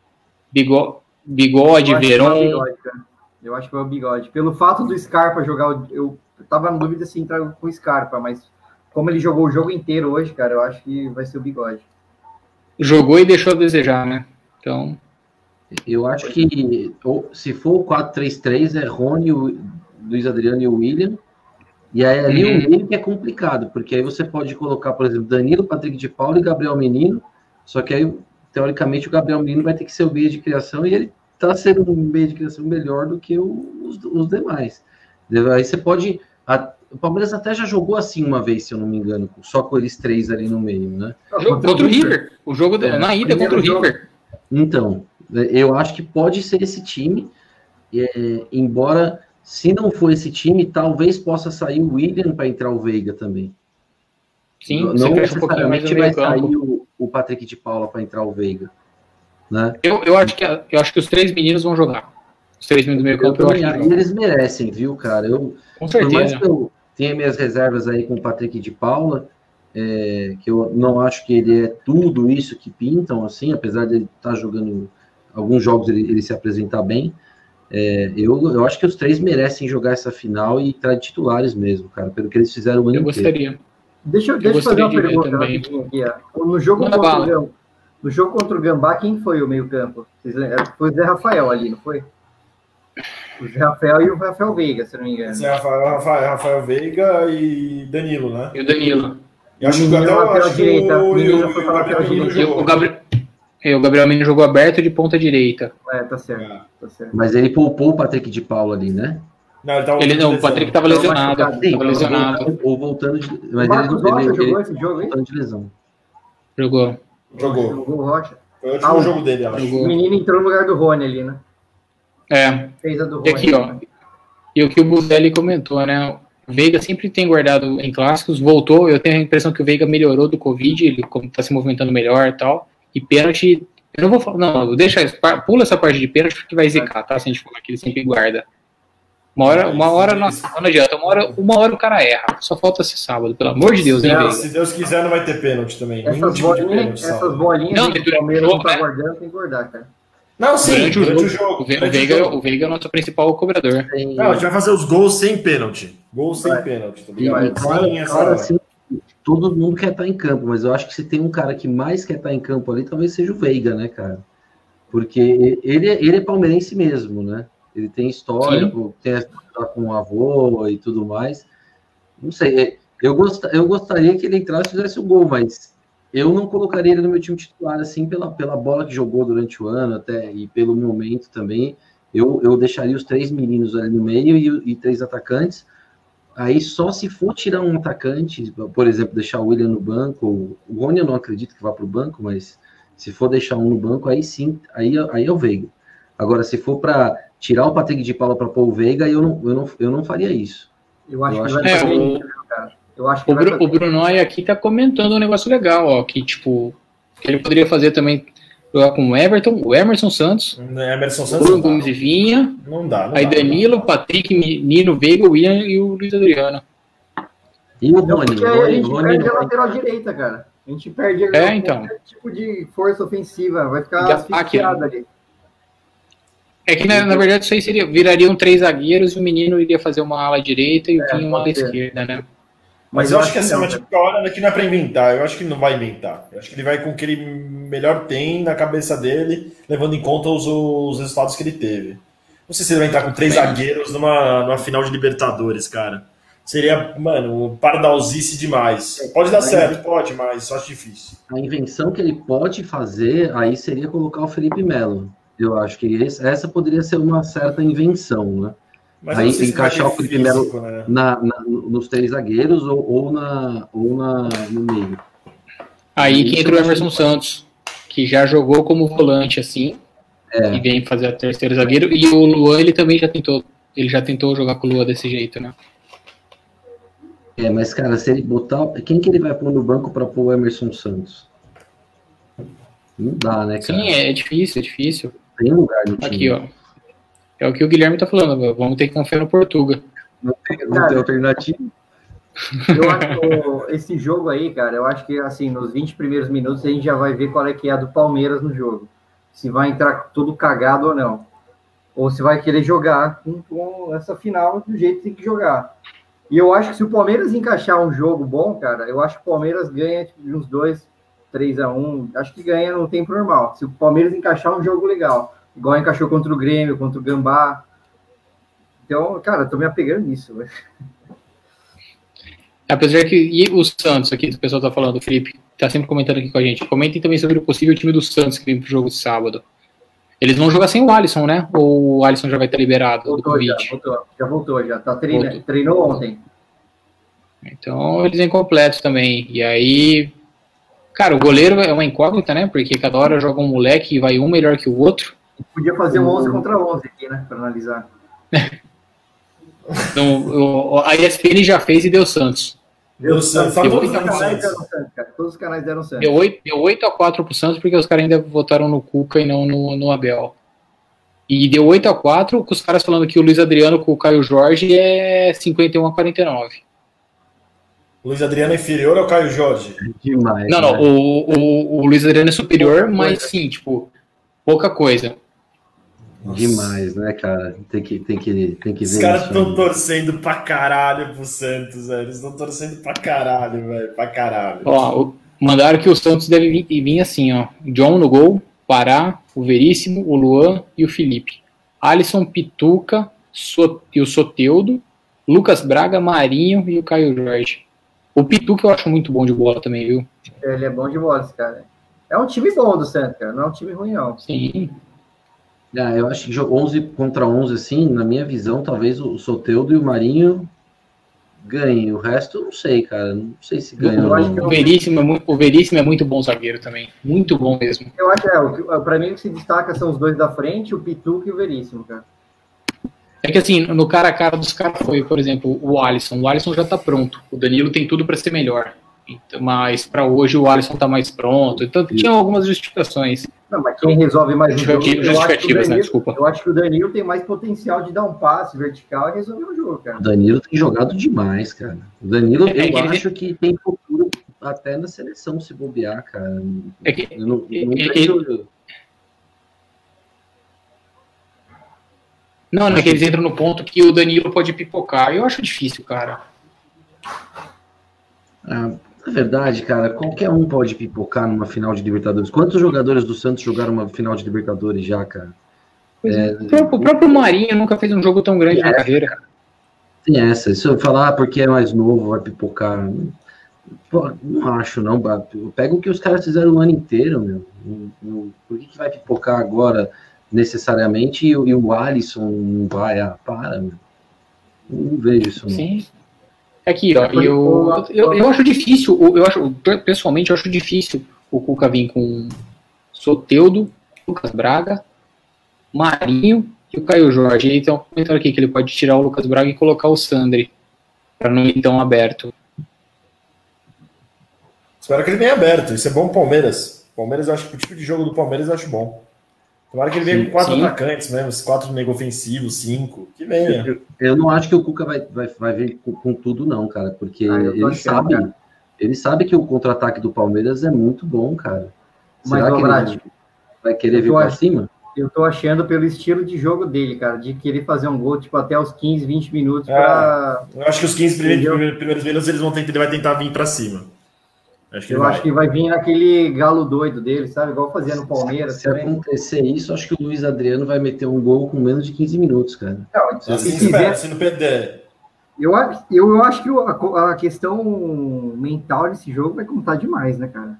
Bigode, bigode Verón. Eu acho que vai o Bigode. Pelo fato do Scarpa jogar, eu tava na dúvida se entrar com o Scarpa, mas como ele jogou o jogo inteiro hoje, cara, eu acho que vai ser o Bigode. Jogou e deixou a desejar, né? Então. Eu acho que se for o 4-3-3, é Rony, o Luiz Adriano e o William. E aí ali uhum. o meio que é complicado, porque aí você pode colocar, por exemplo, Danilo, Patrick de Paulo e Gabriel Menino. Só que aí, teoricamente, o Gabriel Menino vai ter que ser o meio de criação e ele está sendo um meio de criação melhor do que os, os demais. Aí você pode. A, o Palmeiras até já jogou assim uma vez, se eu não me engano, só com eles três ali no meio, né? Contra, contra o River. O jogo é, na ida contra o River. Então, eu acho que pode ser esse time, é, embora se não for esse time, talvez possa sair o William para entrar o Veiga também. Sim, não, não necessariamente um vai sair o, o, Patrick de Paula para entrar o Veiga. Né? Eu, eu, acho que, eu acho que os três meninos vão jogar. Os três meninos do meio campo, eu, eu acho que eles merecem, viu, cara? Eu, Com certeza. Por mais que eu tenha minhas reservas aí com o Patrick de Paula, é, que eu não acho que ele é tudo isso que pintam, assim, apesar de ele estar tá jogando alguns jogos, ele, ele se apresentar bem. É, eu, eu acho que os três merecem jogar essa final e estar titulares mesmo, cara, pelo que eles fizeram o ano Eu gostaria. Deixa, eu, deixa eu fazer uma pergunta aqui. No jogo, contra o, no jogo contra o Gambá, quem foi o meio-campo? Foi o Zé Rafael ali, não foi? O Zé Rafael e o Rafael Veiga, se não me engano. Zé Rafael, Rafael, Rafael Veiga e Danilo, né? E o Danilo. Eu acho que até lateral direita. O menino foi para lateral direita. O Gabriel, o Gabriel Menino jogou aberto de ponta direita. É, tá certo, é. tá certo. Mas ele poupou o Patrick de Paulo ali, né? Não, ele, ele não, o Patrick estava lesionado. Estava lesionado. Ou voltando de. Mas Marcos ele, Rocha ele, jogou ele, esse jogo, hein? Voltando de lesão. Jogou. Jogou. Jogou o Rocha. Foi o último ah, jogo dele, acho. O menino entrou no lugar do Rony ali, né? É. Fez a do Rony. E aqui, ó. E o que o Buzelli comentou, né? O Veiga sempre tem guardado em clássicos, voltou. Eu tenho a impressão que o Veiga melhorou do Covid, ele está se movimentando melhor e tal. E pênalti eu não vou falar, não, deixa isso, pula essa parte de pênalti porque vai zicar, tá? Se a gente falar que ele sempre guarda. Uma hora, uma hora não, não adianta, uma hora, uma hora o cara erra. Só falta ser sábado, pelo amor de Deus, hein, não, Se Deus quiser, não vai ter pênalti também. Essas tipo bolinhas, pênalti, essas bolinhas não, que o Palmeiras não tá né? guardando, tem que guardar, cara. Não, sim, durante, o, jogo, o jogo. O, Veiga, o Veiga é o nosso principal cobrador. Não, a gente vai fazer os gols sem pênalti. Gols sem vai. pênalti, tá ligado? Claro, assim, todo mundo quer estar em campo, mas eu acho que se tem um cara que mais quer estar em campo ali, talvez seja o Veiga, né, cara? porque ele, é, ele é palmeirense mesmo, né? Ele tem história, Sim. tem a história com o avô e tudo mais. Não sei, é, eu, gost, eu gostaria que ele entrasse e fizesse o gol, mas eu não colocaria ele no meu time titular, assim, pela, pela bola que jogou durante o ano até e pelo momento também. Eu, eu deixaria os três meninos ali no meio e, e três atacantes. Aí só se for tirar um atacante, por exemplo, deixar o William no banco, o Rony eu não acredito que vá para o banco, mas se for deixar um no banco, aí sim, aí, aí é o Veiga. Agora, se for para tirar o Patrick de Paula para pôr o Veiga, eu não, eu, não, eu não faria isso. Eu acho eu que acho vai que... É, o... Eu acho que o, Bru, o Bruno aqui tá comentando um negócio legal, ó, que tipo, que ele poderia fazer também jogar com o Everton, o Emerson Santos, Emerson Santos Bruno Gomes e Vinha, não dá, não aí dá, Danilo, Patrick, Nino, Veiga, William e o Luiz Adriano. E o Rony? Porque a gente perde a lateral direita, cara. A gente perde é, então. tipo de força ofensiva, vai ficar asfixiado ali. É que na, na, verdade isso aí seria, virariam três zagueiros e o menino iria fazer uma ala direita e o é, uma ala esquerda, né? Mas, Mas eu, acho que essa é uma típica hora que não é para inventar. Eu acho que não vai inventar. Eu acho que ele vai com o que ele melhor tem na cabeça dele, levando em conta os, os resultados que ele teve. Não sei se ele vai entrar com três zagueiros numa, numa final de Libertadores, cara seria, mano, pardalzice demais. Pode dar certo, pode, mas só acho difícil. A invenção que ele pode fazer aí seria colocar o Felipe Melo. Eu acho que esse, essa poderia ser uma certa invenção, né? Mas aí encaixar o Felipe Melo né? na, na, nos três zagueiros ou, ou, na, ou na, no meio. Aí que entra o Emerson Santos, que já jogou como volante assim, é. e vem fazer a terceira zagueiro, e o Luan ele também já tentou ele já tentou jogar com o Lua desse jeito, né? É, mas, cara, se ele botar. Quem que ele vai pôr no banco para pôr o Emerson Santos? Não dá, né, cara? Sim, é difícil, é difícil. Tem lugar no time. Aqui, ó. É o que o Guilherme tá falando, vamos ter que confiar no Portuga. Não tem, não tem alternativa. Eu acho que esse jogo aí, cara, eu acho que assim, nos 20 primeiros minutos a gente já vai ver qual é que é a do Palmeiras no jogo. Se vai entrar tudo cagado ou não. Ou se vai querer jogar com, com essa final do jeito que tem que jogar. E eu acho que se o Palmeiras encaixar um jogo bom, cara, eu acho que o Palmeiras ganha tipo, de uns 2, 3 a 1 Acho que ganha no tempo normal. Se o Palmeiras encaixar um jogo legal, igual encaixou contra o Grêmio, contra o Gambá. Então, cara, tô me apegando nisso. Apesar que. E o Santos aqui, o pessoal tá falando, o Felipe tá sempre comentando aqui com a gente. Comentem também sobre o possível time do Santos que vem pro jogo de sábado. Eles vão jogar sem o Alisson, né? Ou o Alisson já vai estar liberado voltou, do já, Covid? voltou, já voltou, já tá treina, voltou. treinou ontem. Então eles vêm completos também. E aí. Cara, o goleiro é uma incógnita, né? Porque cada hora joga um moleque e vai um melhor que o outro. Podia fazer um 11 contra 11 aqui, né? Pra analisar. *laughs* então, a ESPN já fez e deu Santos. Deu Santos. Deu, Todos, deu, os Santos, Santos. cara. Todos os canais deram Santos. Deu 8, deu 8 a 4 pro Santos porque os caras ainda votaram no Cuca e não no, no Abel. E deu 8 a 4 com os caras falando que o Luiz Adriano com o Caio Jorge é 51 a 49. Luiz Adriano é inferior ao Caio Jorge. Demais. Não, não, né? o, o, o Luiz Adriano é superior, Pouca mas coisa. sim, tipo, pouca coisa. Demais, né, cara? Tem que, tem que, tem que Os ver caras isso. estão torcendo pra caralho pro Santos, velho. Eles estão torcendo pra caralho, velho. Pra caralho. Ó, mandaram que o Santos deve vir, vir assim, ó. John no gol, Pará, o Veríssimo, o Luan e o Felipe. Alisson, Pituca So- e o Soteudo, Lucas Braga, Marinho e o Caio Jorge. O Pituca eu acho muito bom de bola também, viu? Ele é bom de bola, esse cara. É um time bom do Santos, cara. Não é um time ruim, não. Sim. Ah, eu acho que jogo 11 contra 11, assim, na minha visão, talvez o Soteudo e o Marinho ganhem. O resto, eu não sei, cara. Não sei se ganham. Eu acho não. que O Veríssimo, é muito, o Veríssimo é muito bom zagueiro também. Muito bom mesmo. Eu acho, é, o que- pra mim o que se destaca são os dois da frente, o Pituca e o Veríssimo, cara. É que assim, no cara a cara dos caras foi, por exemplo, o Alisson. O Alisson já tá pronto. O Danilo tem tudo para ser melhor. Então, mas para hoje o Alisson tá mais pronto. Então tinha algumas justificações. Não, mas quem resolve mais o jogo, Justificativas, eu acho, né? Danilo, Desculpa. eu acho que o Danilo tem mais potencial de dar um passe vertical e resolver o jogo, cara. O Danilo tem jogado demais, cara. O Danilo, É, é eu que ele- acho que tem futuro até na seleção se bobear, cara. É que Eu não, eu não ele- Não, não é que eles entram no ponto que o Danilo pode pipocar. Eu acho difícil, cara. Ah, na verdade, cara, qualquer um pode pipocar numa final de Libertadores. Quantos jogadores do Santos jogaram uma final de Libertadores já, cara? O próprio, o próprio Marinho nunca fez um jogo tão grande na É. carreira. Tem essa. Se eu falar ah, porque é mais novo, vai pipocar. Pô, não acho, não. Pega o que os caras fizeram o ano inteiro, meu. Por que, que vai pipocar agora necessariamente e, o- e o Alisson não vai? Ah, para. Não vejo isso, não. Sim. Aqui, ó, eu, eu, eu acho difícil, eu acho, pessoalmente, eu acho difícil o Cuca vir com Soteudo, Lucas Braga, Marinho e o Caio Jorge. E tem um comentário aqui que ele pode tirar o Lucas Braga e colocar o Sandri, para não ir tão aberto. Espero que ele venha aberto. Isso é bom Palmeiras. Palmeiras, eu acho que o tipo de jogo do Palmeiras eu acho bom. Tomara que ele venha Sim, com quatro sim. atacantes mesmo, quatro nego ofensivos, cinco. Que venha. Eu, eu não acho que o Cuca vai, vai, vai vir com, com tudo, não, cara. Porque Ah, ele achando, sabe. cara. Ele sabe que o contra-ataque do Palmeiras é muito bom, cara. Mas, Será que ele vai querer vir pra cima? Eu tô achando pelo estilo de jogo dele, cara, de querer fazer um gol, tipo, até os 15, 20 minutos É. pra... Eu acho que os 15 primeiros, primeiros, primeiros minutos eles vão tentar, ele vai tentar vir pra cima. Acho que Eu vai. acho que vai vir naquele galo doido dele, sabe? Igual fazia no Palmeiras Se também. acontecer isso, acho que o Luiz Adriano vai meter um gol com menos de 15 minutos, cara. Não, se espero, fizer, se não perder. eu, acho- eu, eu acho que a, a questão mental desse jogo vai contar demais, né, cara?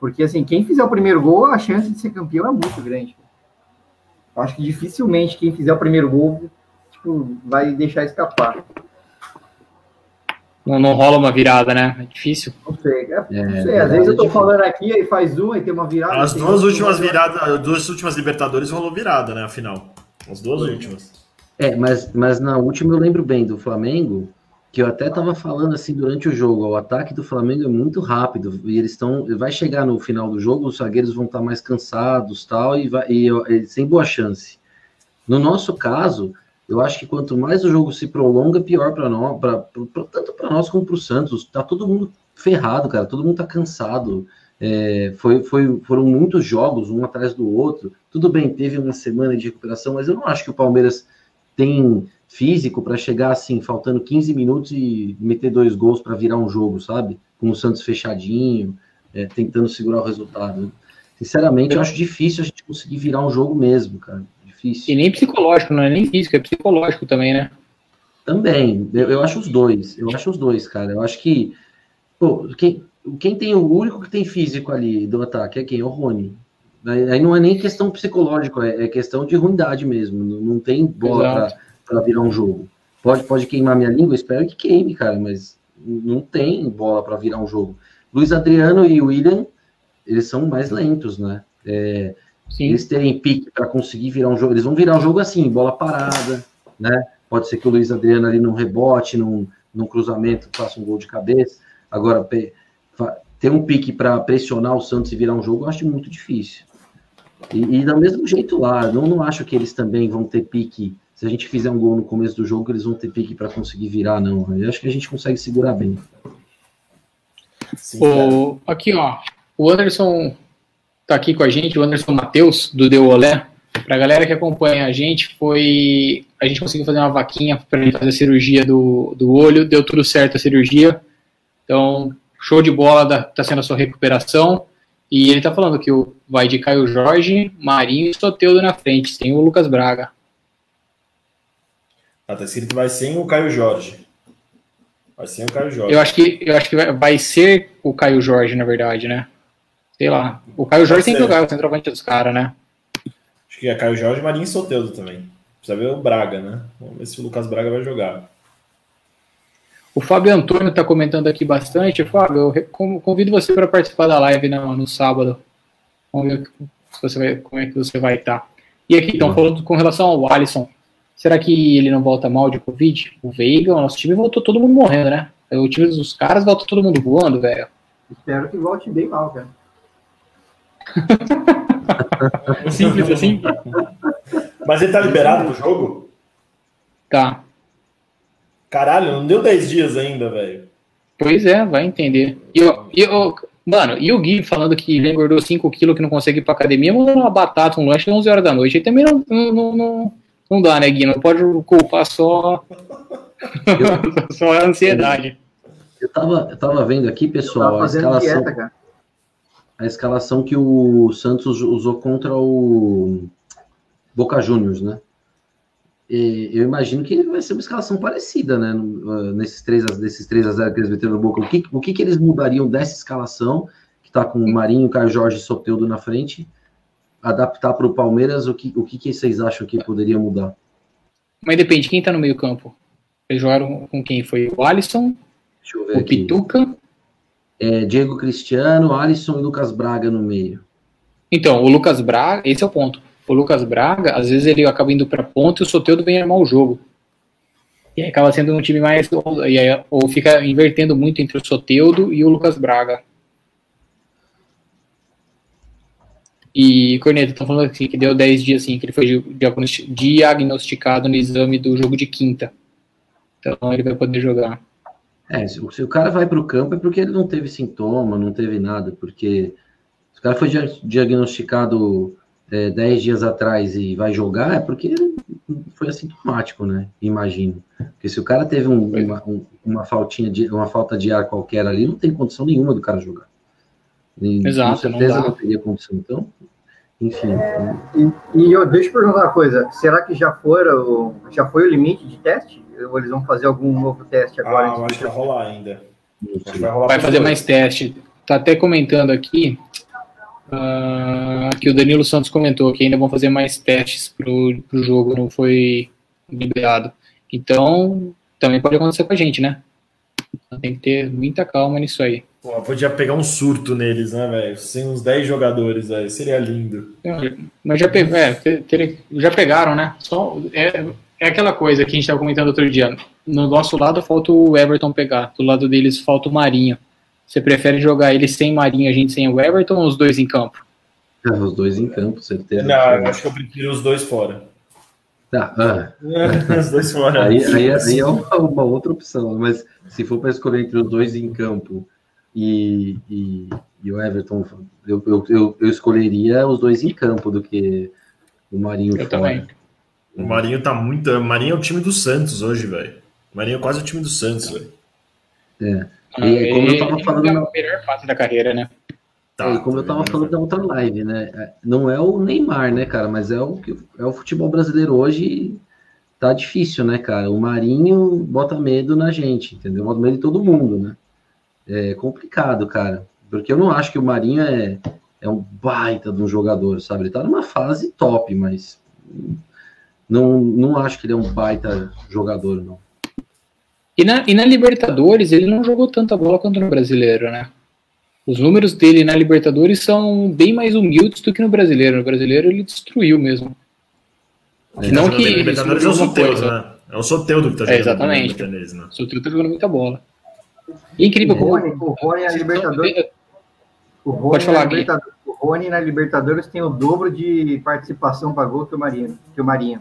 Porque, assim, quem fizer o primeiro gol, a chance de ser campeão é muito grande. Eu acho que dificilmente quem fizer o primeiro gol, tipo, vai deixar escapar. Não, não rola uma virada, né? É difícil. Não sei. É, É, não sei, às vezes eu tô é difícil. falando aqui, aí faz um, aí tem uma virada. As duas últimas uma viradas, as duas últimas Libertadores rolou virada, né? Afinal. As duas últimas. É, mas, mas na última eu lembro bem do Flamengo, que eu até estava falando assim durante o jogo, o ataque do Flamengo é muito rápido e eles estão, vai chegar no final do jogo, os zagueiros vão estar tá mais cansados, tal, e, vai, e, e sem boa chance. No nosso caso, eu acho que quanto mais o jogo se prolonga, pior para nós, pra, pra, tanto para nós como para o Santos. Tá todo mundo ferrado, cara. Todo mundo tá cansado. É, foi, foi, foram muitos jogos, um atrás do outro. Tudo bem, teve uma semana de recuperação, mas eu não acho que o Palmeiras tem físico para chegar assim, faltando 15 minutos e meter dois gols para virar um jogo, sabe? Com o Santos fechadinho, é, tentando segurar o resultado. Sinceramente, eu acho difícil a gente conseguir virar um jogo mesmo, cara difícil. E nem psicológico, não é nem físico, é psicológico também, né? Também, eu, eu acho os dois, eu acho os dois, cara. Eu acho que pô, quem, quem tem o único que tem físico ali do ataque é quem? É o Rony. Aí não é nem questão psicológica, é, é questão de ruindade mesmo. Não, não tem bola para virar um jogo. Pode, pode queimar minha língua, espero que queime, cara, mas não tem bola para virar um jogo. Luiz Adriano e William, eles são mais lentos, né? É, Sim. eles terem pique para conseguir virar um jogo, eles vão virar um jogo assim, bola parada, né? Pode ser que o Luiz Adriano ali num rebote, num, num cruzamento, faça um gol de cabeça. Agora, ter um pique para pressionar o Santos e virar um jogo, eu acho muito difícil. E, e do mesmo jeito lá, não, não acho que eles também vão ter pique. Se a gente fizer um gol no começo do jogo, eles vão ter pique para conseguir virar, não. Eu acho que a gente consegue segurar bem. Sim, o, aqui, ó. O Anderson tá aqui com a gente, o Anderson Matheus, do Deu Olé. Pra galera que acompanha a gente, foi. A gente conseguiu fazer uma vaquinha para ele fazer a cirurgia do, do olho, deu tudo certo a cirurgia. Então, show de bola, da, tá sendo a sua recuperação. E ele tá falando que o, vai de Caio Jorge, Marinho e Soteudo na frente. Tem o Lucas Braga. Ah, tá escrito que vai sem o Caio Jorge. Vai ser o Caio Jorge. Eu acho que, eu acho que vai, vai ser o Caio Jorge, na verdade, né? Sei lá. O Caio Jorge tem que jogar o centroavante dos caras, né? Acho que é Caio Jorge, Marinho e Soteudo também. Precisa ver o Braga, né? Vamos ver se o Lucas Braga vai jogar. O Fábio Antônio está comentando aqui bastante. Fábio, eu convido você para participar da live no, no, sábado. Vamos ver você vai, como é que você vai estar. Tá. E aqui, estão falando com relação ao Alisson. Será que ele não volta mal de Covid? O Veiga, o nosso time voltou todo mundo morrendo, né? O time dos caras voltou todo mundo voando, velho. Espero que volte bem mal, cara. *laughs* Simples assim? Mas ele tá liberado pro jogo? Tá. Caralho, não deu 10 dias ainda, velho. Pois é, vai entender. E, eu, e eu, mano, e o Gui falando que ele engordou 5 quilos, que não consegue ir pra academia, mandando uma batata, um lanche às 11 horas da noite. Ele também não, não, não, não dá, né, Gui? Não pode culpar só, *laughs* só a ansiedade. Eu tava, eu tava vendo aqui, pessoal, a escalação. Dieta, a escalação que o Santos usou contra o Boca Juniors, né? E eu imagino que vai ser uma escalação parecida, né? Ah, nesses 3 a, nesses 3 a 0 que eles meteram no Boca. O que, o que, que eles mudariam dessa escalação, que tá com o Marinho, Caio Jorge e Soteudo na frente, adaptar para o Palmeiras? O que, o que, que vocês acham que poderia mudar? Mas depende, quem tá no meio campo? Eles jogaram com quem? Foi o Alisson, o aqui. Pituca é, Diego Cristiano, Alisson e Lucas Braga no meio. Então, o Lucas Braga, esse é o ponto. O Lucas Braga, às vezes ele acaba indo para ponta e o Soteudo vem armar o jogo. E aí acaba sendo um time mais. Ou, e aí, ou fica invertendo muito entre o Soteudo e o Lucas Braga. E Corneta, estão falando assim, que deu 10 dias assim, que ele foi diagnosticado no exame do jogo de quinta. Então ele vai poder jogar. É, se, se o cara vai para o campo é porque ele não teve sintoma, não teve nada, porque se o cara foi diagnosticado é, 10 dias atrás e vai jogar, é porque ele foi assintomático, né? Imagino. Porque se o cara teve um, uma, um, uma, faltinha de, uma falta de ar qualquer ali, não tem condição nenhuma do cara jogar. E, Exato, com certeza não, não teria condição. Então, enfim. É, e, e eu, deixa eu perguntar uma coisa: será que já, foram, já foi o limite de teste? Ou eles vão fazer algum novo teste agora? Ah, acho que vai rolar ainda. Vai, rolar vai fazer mais teste. Tá até comentando aqui. Uh, que o Danilo Santos comentou que ainda vão fazer mais testes pro, pro jogo, não foi liberado. Então, também pode acontecer com a gente, né? Tem que ter muita calma nisso aí. Pô, podia pegar um surto neles, né, velho? Sem uns 10 jogadores, aí seria lindo. É, mas já, pe é, ter, ter, já pegaram, né? Só, é, é aquela coisa que a gente estava comentando outro dia. No nosso lado falta o Everton pegar, do lado deles falta o Marinho. Você prefere jogar eles sem Marinho, a gente sem o Everton ou os dois em campo? Ah, os dois em campo, certeza. Não, eu acho que eu prefiro os dois fora. Tá, ah. *laughs* os dois fora. Aí, aí, aí é uma, uma, outra opção, mas se for para escolher entre os dois em campo e, e, e o Everton, eu, eu, eu, eu, escolheria os dois em campo do que o Marinho eu fora. Também. O Marinho tá muito. O Marinho é o time do Santos hoje, velho. O Marinho é quase o time do Santos, velho. É. Ah, e como eu tava falando. É a melhor fase da carreira, né? Tá, e como eu tava falando da outra live, né? É, não é o Neymar, né, cara? Mas é o, é o futebol brasileiro hoje. Tá difícil, né, cara? O Marinho bota medo na gente, entendeu? Bota medo em todo mundo, né? É complicado, cara. Porque eu não acho que o Marinho é, é um baita de um jogador, sabe? Ele tá numa fase top, mas não, não acho que ele é um baita jogador, não. E na, e na Libertadores, ele não jogou tanta bola quanto no brasileiro, né? Os números dele na Libertadores são bem mais humildes do que no brasileiro. No brasileiro ele destruiu mesmo. É, não que Libertadores é o Soteldo, né? É o Soteudo que tá jogando. É, exatamente. né? O Soteudo tá jogando muita bola. Incrível como. O Rony na Libertadores. O Rony Pode falar aqui. O Rony na Libertadores tem o dobro de participação para gol que o Marinho. Que o Marinho.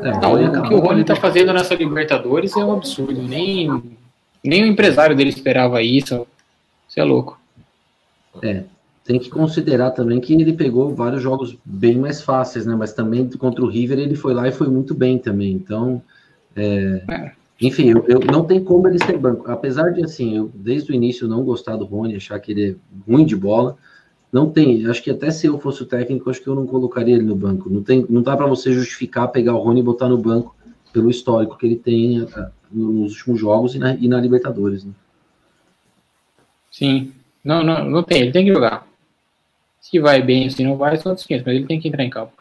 É, não, o que o Rony tá fazendo nessa Libertadores é um absurdo. Nem, nem o empresário dele esperava isso. Você é louco. É, tem que considerar também que ele pegou vários jogos bem mais fáceis, né? Mas também contra o River ele foi lá e foi muito bem também. Então, é, é. Enfim, eu, eu, não tem como ele ser banco. Apesar de assim, eu desde o início não gostar do Rony, achar que ele é ruim de bola, não tem. Acho que até se eu fosse o técnico, acho que eu não colocaria ele no banco. Não tem, não dá para você justificar pegar o Rony e botar no banco pelo histórico que ele tem nos últimos jogos e na, e na Libertadores. Né? Sim. Não, não, não tem, ele tem que jogar. Se vai bem, se não vai, são outros 500, mas ele tem que entrar em campo.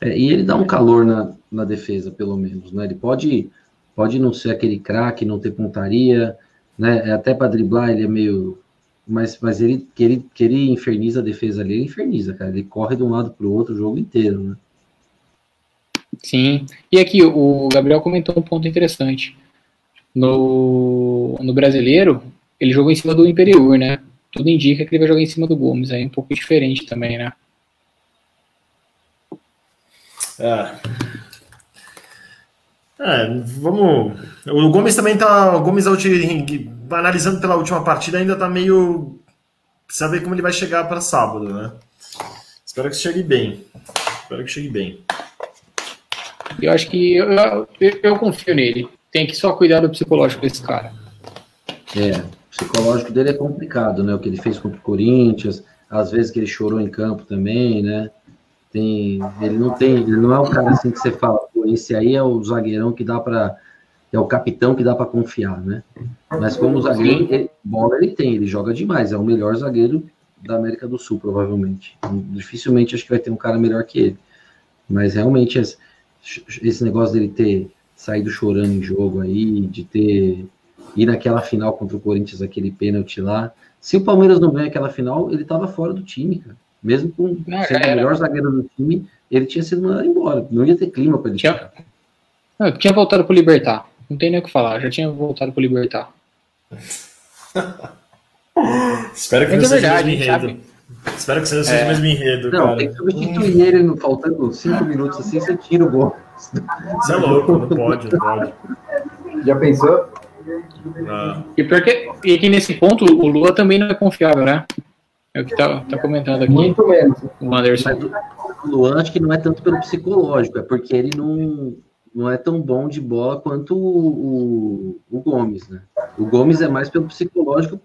É, e ele dá um calor na, na defesa, pelo menos, né? Ele pode, pode não ser aquele craque, não ter pontaria, né? É, até para driblar ele é meio. Mas, mas ele, que, ele, que ele inferniza a defesa ali, ele inferniza, cara. Ele corre de um lado para o outro o jogo inteiro, né? Sim. E aqui, o Gabriel comentou um ponto interessante. No, no brasileiro, ele jogou em cima do Imperiur, né? Tudo indica que ele vai jogar em cima do Gomes, aí é um pouco diferente também, né? É. É, vamos. O Gomes também tá. O Gomes, analisando pela última partida, ainda tá meio. Precisa ver como ele vai chegar para sábado, né? Espero que chegue bem. Espero que chegue bem. Eu acho que eu, eu, eu confio nele. Tem que só cuidar do psicológico desse cara. É, psicológico dele é complicado, né? O que ele fez contra o Corinthians, às vezes que ele chorou em campo também, né? Tem, ele não tem, ele não é um cara assim que você fala, esse aí é o zagueirão que dá para é o capitão que dá para confiar, né? Mas como zagueiro, ele, bola ele tem, ele joga demais, é o melhor zagueiro da América do Sul, provavelmente. Dificilmente acho que vai ter um cara melhor que ele. Mas realmente esse, esse negócio dele ter saído chorando em jogo aí, de ter e naquela final contra o Corinthians, aquele pênalti lá. Se o Palmeiras não ganha aquela final, ele estava fora do time, cara. Mesmo com não, sendo o melhor zagueiro do time, ele tinha sido mandado embora. Não ia ter clima para ele tinha... ficar. Não, tinha voltado para o Libertar. Não tem nem o que falar, já tinha voltado para o Libertar. *laughs* Espero que não é seja verdade, enredo. Sabe? Espero que seja é. o mesmo enredo. Não, cara. tem que substituir ele faltando cinco minutos assim, você tira o gol. Você é louco, não pode, não pode. Já pensou? Ah. E, porque, e que nesse ponto o Lula também não é confiável, né? É o que tá, tá comentando aqui. Muito menos. O Anderson. o Luan acho que não é tanto pelo psicológico, é porque ele não, não é tão bom de bola quanto o, o, o Gomes, né? O Gomes é mais pelo psicológico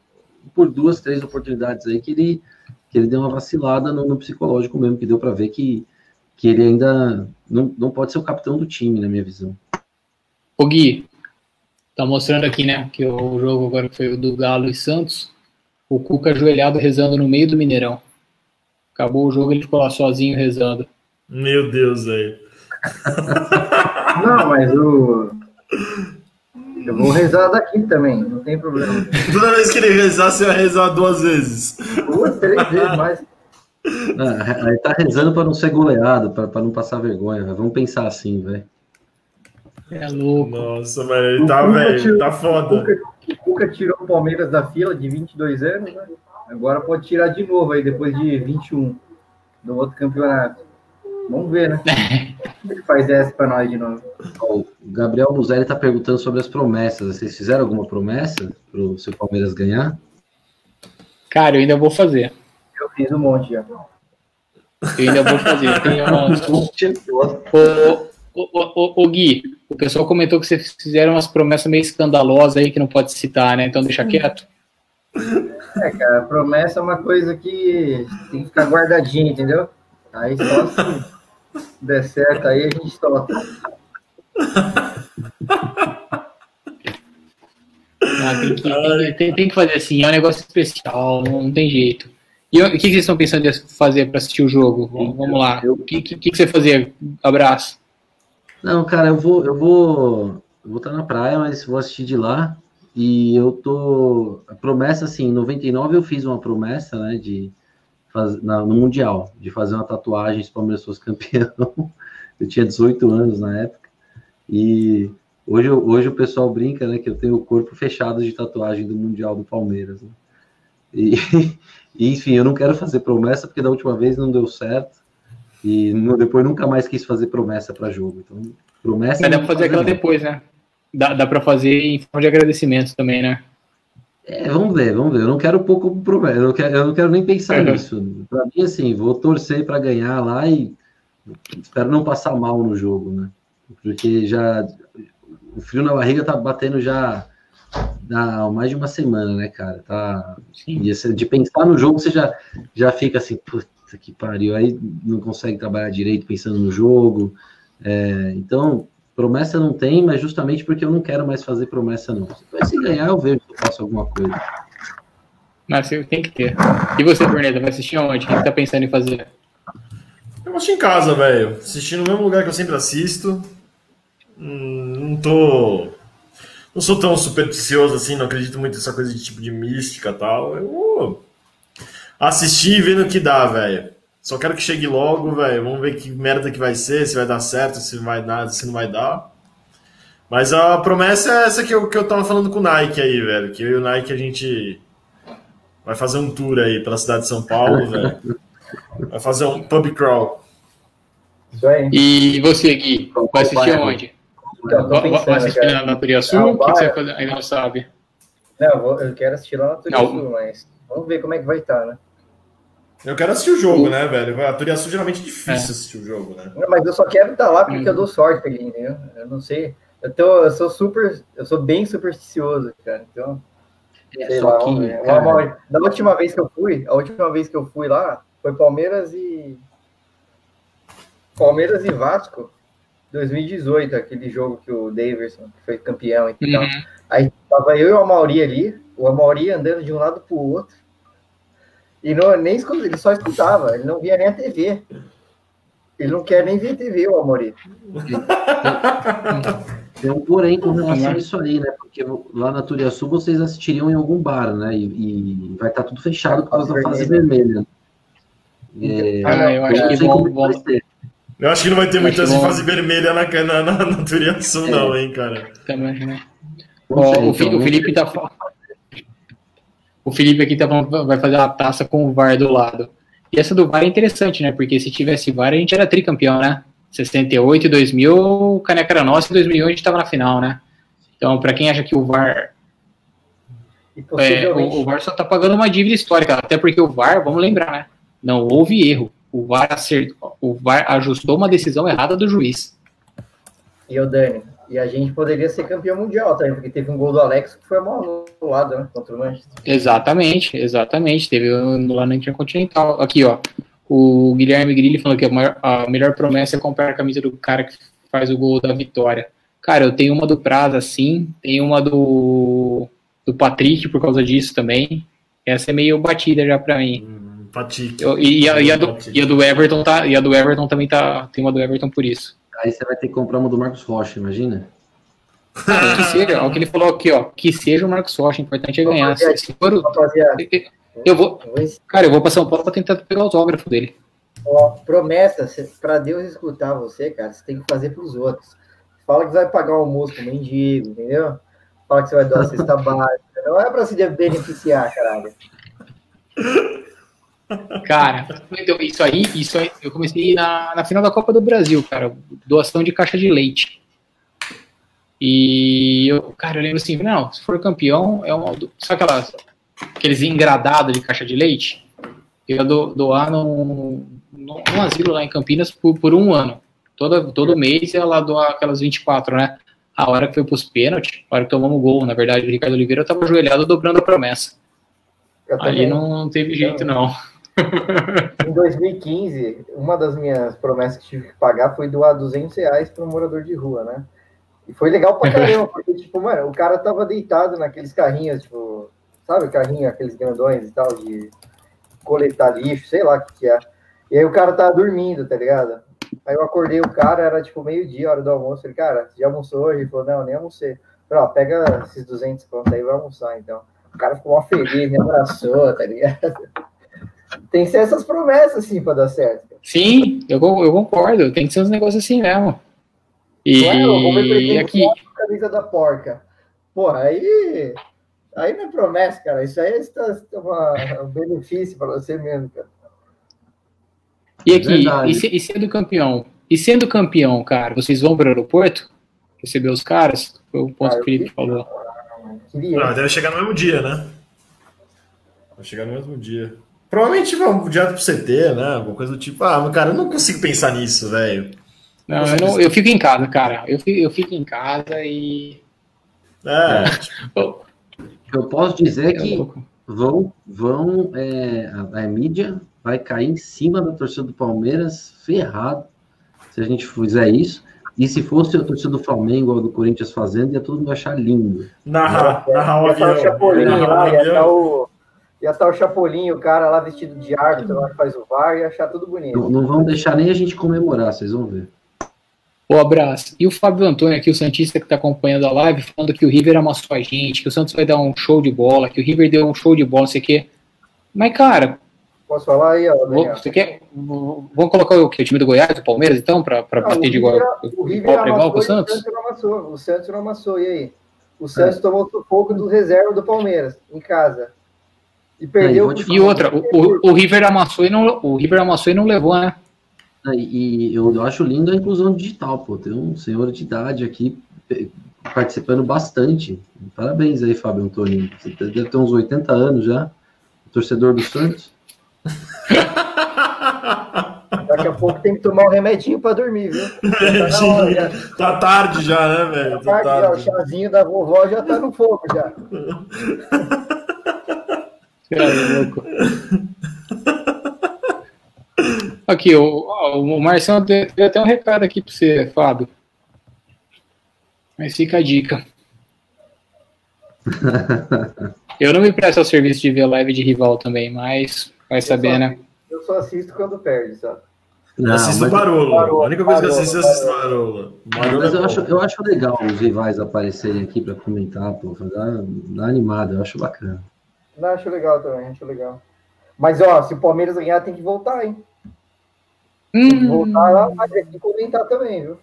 por duas, três oportunidades aí que ele, que ele deu uma vacilada no, no psicológico mesmo, que deu para ver que, que ele ainda não, não pode ser o capitão do time, na minha visão. O Gui, Tá mostrando aqui, né, que o jogo agora foi o do Galo e Santos. O Cuca ajoelhado rezando no meio do Mineirão. Acabou o jogo, ele ficou lá sozinho rezando. Meu Deus, velho. *laughs* Não, mas o. Eu vou rezar daqui também, não tem problema. Toda vez que ele rezar, você vai rezar duas vezes. Duas, três vezes mais. Ah, aí tá rezando para não ser goleado, para não passar vergonha. Vamos pensar assim, velho. É louco. Nossa, mano, ele tá velho, tá foda. O Cuca tirou o Palmeiras da fila de 22 anos, né? Agora pode tirar de novo aí, depois de 21 do outro campeonato. Vamos ver, né? *laughs* Ele faz essa pra nós de novo. O Gabriel Muzelli tá perguntando sobre as promessas. Vocês fizeram alguma promessa pro seu Palmeiras ganhar? Cara, eu ainda vou fazer. Eu fiz um monte já. Eu ainda vou fazer. Tem umas... *laughs* Ô, ô, ô, ô, Gui, o pessoal comentou que vocês fizeram umas promessas meio escandalosas aí que não pode citar, né? Então deixa quieto. É, cara, promessa é uma coisa que tem que ficar guardadinha, entendeu? Aí só se der certo aí a gente solta. Ah, tem, que, tem, tem- que fazer assim, é um negócio especial, não, não tem jeito. E o que, que vocês estão pensando em fazer para assistir o jogo? Vamos lá. O que, que, que você fazia? Abraço. Não, cara, eu vou, eu vou, eu vou estar na praia, mas vou assistir de lá. E eu tô, a promessa assim, em 99 eu fiz uma promessa, né, de fazer no mundial, de fazer uma tatuagem se o Palmeiras fosse campeão. *laughs* Eu tinha 18 anos na época. E hoje, hoje o pessoal brinca, né, que eu tenho o corpo fechado de tatuagem do mundial do Palmeiras. né? E, *laughs* e, enfim, eu não quero fazer promessa porque da última vez não deu certo. E depois nunca mais quis fazer promessa para jogo. Então, promessa. Mas dá não pra vou fazer aquela não. depois, né? Dá, dá pra fazer em forma de agradecimento também, né? É, vamos ver, vamos ver. Eu não quero como promessa. Eu não quero, eu não quero nem pensar Uhum. nisso. Para mim, assim, vou torcer para ganhar lá e espero não passar mal no jogo, né? Porque já o frio na barriga tá batendo já há mais de uma semana, né, cara? Tá Sim. E de pensar no jogo, você já, já fica assim, puta que pariu, aí não consegue trabalhar direito pensando no jogo. É, então, promessa não tem, mas justamente porque eu não quero mais fazer promessa, não. Mas se ganhar, eu vejo se eu faço alguma coisa. Mas você tem que ter. E você, Berneta, vai assistir aonde? O que você tá pensando em fazer? Eu acho em casa, velho. Assistir no mesmo lugar que eu sempre assisto. Hum, Não tô. Não sou tão supersticioso assim, não acredito muito nessa coisa de tipo de mística e tal. Eu vou assistir e ver no que dá, velho. Só quero que chegue logo, velho. Vamos ver que merda que vai ser, se vai dar certo, se vai dar, se não vai dar. Mas a promessa é essa que eu, que eu tava falando com o Nike aí, velho. Que eu e o Nike a gente vai fazer um tour aí pela cidade de São Paulo, *laughs* velho. Vai fazer um pub crawl. Isso aí. E você, Gui, vai assistir aonde? Então, Vai, assistir cara. na, na Turiaçu? Ah, O que, que você vai vai. fazer? Ainda não sabe. Não, eu, vou- eu quero assistir lá na Turismo, Não. mas vamos ver como é que vai estar, né? Eu quero assistir o jogo, né, velho? A Turiaçu geralmente é difícil É. assistir o jogo, né? Não, Mas eu só quero estar lá porque Uhum. eu dou sorte ali, entendeu? Eu não sei. Eu, tô, eu sou super. Eu sou bem supersticioso, cara. Então, sei só lá. que, Uma- uma- Da última vez que eu fui, a última vez que eu fui lá foi Palmeiras e. Palmeiras e Vasco, 2018, aquele jogo que o Daverson foi campeão e tal. Uhum. Aí tava eu e o Amauri ali, o Amauri andando de um lado pro outro. E não, nem escuta, ele só escutava, ele não via nem a TV. Ele não quer nem ver a TV, o Amauri. Tem um porém com relação a isso aí, né? Porque lá na Turiaçu vocês assistiriam em algum bar, né? E, e vai estar tudo fechado por causa da fase vermelha. É, Ah, eu acho que vão- ser. Eu acho que não vai ter muita fase vermelha na, na, na, na Turiaçu, não, hein, cara. Também, né? Não Ó, sei, o, então, o Felipe tá fa- O Felipe aqui tá falando, vai fazer uma taça com o VAR do lado. E essa do VAR é interessante, né? Porque se tivesse VAR, a gente era tricampeão, né? 68 e 2000, o caneca era nossa, e 2001 a gente tava na final, né? Então, pra quem acha que o VAR É, o, o VAR só tá pagando uma dívida histórica, até porque o VAR, vamos lembrar, né? Não houve erro. O VAR, acertou, o VAR ajustou uma decisão errada do juiz. E o Dani. E a gente poderia ser campeão mundial também, porque teve um gol do Alex que foi mal anulado, né? Contra o Manchester. Exatamente, exatamente. Teve um lá na Intercontinental. Aqui, ó. O Guilherme Grilli falou que a, maior- a melhor promessa é comprar a camisa do cara que faz o gol da vitória. Cara, eu tenho uma do Praza, sim. Tenho uma do, do Patrick por causa disso também. Essa é meio batida já pra mim. Hum. Eu- e, e a, e a do, e a do Everton tá. E a do Everton também tá. Tem uma do Everton por isso. Aí você vai ter que comprar uma do Marcos Rocha, imagina? Cara, que seja, ó, o que ele falou aqui, ó. Que seja o Marcos Rocha, o importante é ganhar. Se, se for Rapaziada, eu vou. Cara, eu vou pra São Paulo pra tentar pegar o autógrafo dele. Ó, promessa, para Deus escutar você, cara, você tem que fazer para os outros. Fala que vai pagar o almoço pro mendigo, entendeu? Fala que você vai dar a cesta *laughs* básica. Não é pra se beneficiar, caralho. Cara, então, isso aí, isso aí, eu comecei na, na final da Copa do Brasil, cara, doação de caixa de leite. E eu, cara, eu lembro assim, não, se for campeão, é uma. Sabe aquelas, aqueles engradados de caixa de leite? Eu ia do, doar num, num, asilo lá em Campinas por, por um ano. Todo, todo mês ia lá doar aquelas 24, né? A hora que foi pros pênaltis, a hora que tomamos gol, na verdade, o Ricardo Oliveira tava ajoelhado dobrando a promessa. Ali não teve jeito, não. Em 2015, uma das minhas promessas que tive que pagar foi doar 200 reais para um morador de rua, né? E foi legal pra caramba, porque, tipo, mano, o cara tava deitado naqueles carrinhos, tipo, sabe, carrinho, aqueles grandões e tal, de coletar lixo, sei lá o que, que é. E aí o cara tava dormindo, tá ligado? Aí eu acordei o cara, era tipo meio-dia, hora do almoço. Ele, cara, já almoçou hoje? Ele falou, não, nem almocei. falei, ó, pega esses 200 conto aí e vai almoçar, então. O cara ficou mó feliz, me abraçou, tá ligado? Tem que ser essas promessas, assim, pra dar certo. Sim, eu, eu concordo. Tem que ser uns negócios assim mesmo. E Ué, eu aqui. camisa da porca. Porra, aí. Aí não é promessa, cara. Isso aí é uma, um benefício para você mesmo, cara. E aqui, e, e, sendo campeão? E sendo campeão, cara, vocês vão para o aeroporto receber os caras? Foi o ponto ah, que o Felipe falou. Não, deve chegar no mesmo dia, né? Vai chegar no mesmo dia. Provavelmente vamos direto pro CT, né? Alguma coisa do tipo. Ah, cara, eu não consigo pensar nisso, velho. Não, eu, não, eu fico em casa, cara. Eu fico, eu fico em casa e. É. Tipo... eu posso dizer é que vão, vão é, a, a, mídia vai cair em cima da torcida do Palmeiras ferrado se a gente fizer isso. E se fosse a torcida do Flamengo ou do Corinthians fazendo, ia todo mundo achar lindo. Narrar, narrar o avião. Ia estar o, ia estar o Chapolin, o cara lá vestido de árbitro, lá que faz o VAR, ia achar tudo bonito. Não, não vão deixar nem a gente comemorar, vocês vão ver. O abraço. E o Fábio Antônio aqui, o Santista que está acompanhando a live, falando que o River amassou a gente, que o Santos vai dar um show de bola, que o River deu um show de bola, não sei o quê. Mas, cara. Posso falar aí, ó, Você quer, vamos colocar o, quê? o time do Goiás, do Palmeiras, então, para bater de igual, o River igual com o Santos? O Santos não amassou. O Santos não amassou. E aí? O Santos é. tomou pouco do reserva do Palmeiras, em casa. E perdeu. E outra, o, o, o, River amassou e não, o River amassou e não levou, né? E eu acho lindo a inclusão digital, pô. Tem um senhor de idade aqui participando bastante. Parabéns aí, Fábio Antônio. Você deve ter uns 80 anos já. Torcedor do Santos. *laughs* Daqui a pouco tem que tomar um remedinho para dormir, viu? *laughs* Tá, tá, tarde já, né, velho? Tá tarde, tarde. o chazinho da vovó já tá no fogo já. *laughs* Cara, é louco. Aqui, o, o Marcelo deu até um recado aqui para você, Fábio. Mas fica a dica. *laughs* Eu não me presto ao serviço de ver live de rival também, mas vai saber, eu só, né? Eu só assisto quando perde, sabe? Não, assisto Barolo. A única coisa que eu assisto é assistir Barolo. Barolo mas é eu, acho, eu acho legal os rivais aparecerem aqui para comentar, pô, dar, dar animada, eu acho bacana. Não, acho legal também, acho legal. Mas, ó, se o Palmeiras ganhar, tem que voltar, hein? Hum. Tem que voltar lá, mas tem que comentar também, viu?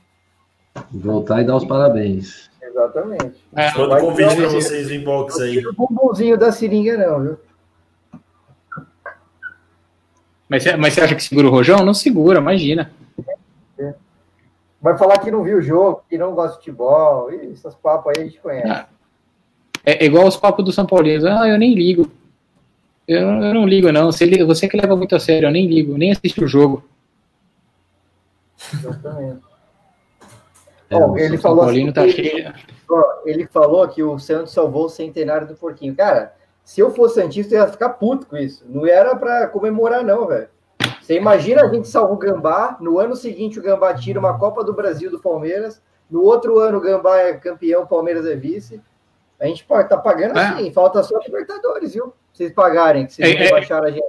Voltar e dar os parabéns. Exatamente. É, Manda convite para vocês no inbox aí. Não o bumbumzinho da seringa, não, viu? Mas, mas você acha que segura o Rojão? Não segura, imagina. É. Vai falar que não viu o jogo, que não gosta de futebol. Ih, essas papas aí a gente conhece. Ah. É, é igual os papos do São Paulino. Ah, eu nem ligo. Eu, eu não ligo, não. Você, você que leva muito a sério, eu nem ligo, nem assisto o jogo. Exatamente. É, ele, falou assim, tá ele, ele falou que o Santos salvou o centenário do porquinho. Cara, se eu fosse Santista, eu ia ficar puto com isso. Não era para comemorar, não, velho. Você imagina a gente salva o Gambá, no ano seguinte o Gambá tira uma Copa do Brasil do Palmeiras, no outro ano o Gambá é campeão, o Palmeiras é vice. A gente tá pagando é. assim, falta só Libertadores, viu? Vocês pagarem, que vocês é, rebaixaram é, a gente.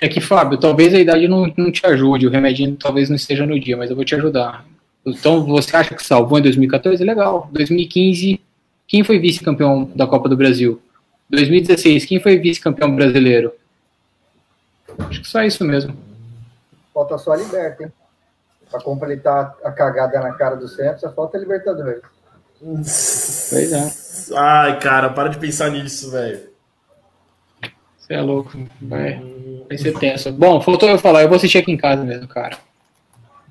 É que, Fábio, talvez a idade não, não te ajude, o remedinho talvez não esteja no dia, mas eu vou te ajudar. Então, você acha que salvou em 2014? Legal. 2015, quem foi vice-campeão da Copa do Brasil? 2016, quem foi vice-campeão brasileiro? Acho que só isso mesmo. Falta só a Liberta, hein? Para completar a cagada na cara do Santos, só falta a Libertadores. Pois é. Ai, cara, para de pensar nisso, velho. Você é louco. Vai, vai ser tenso. Bom, faltou eu falar, eu vou assistir aqui em casa mesmo, cara.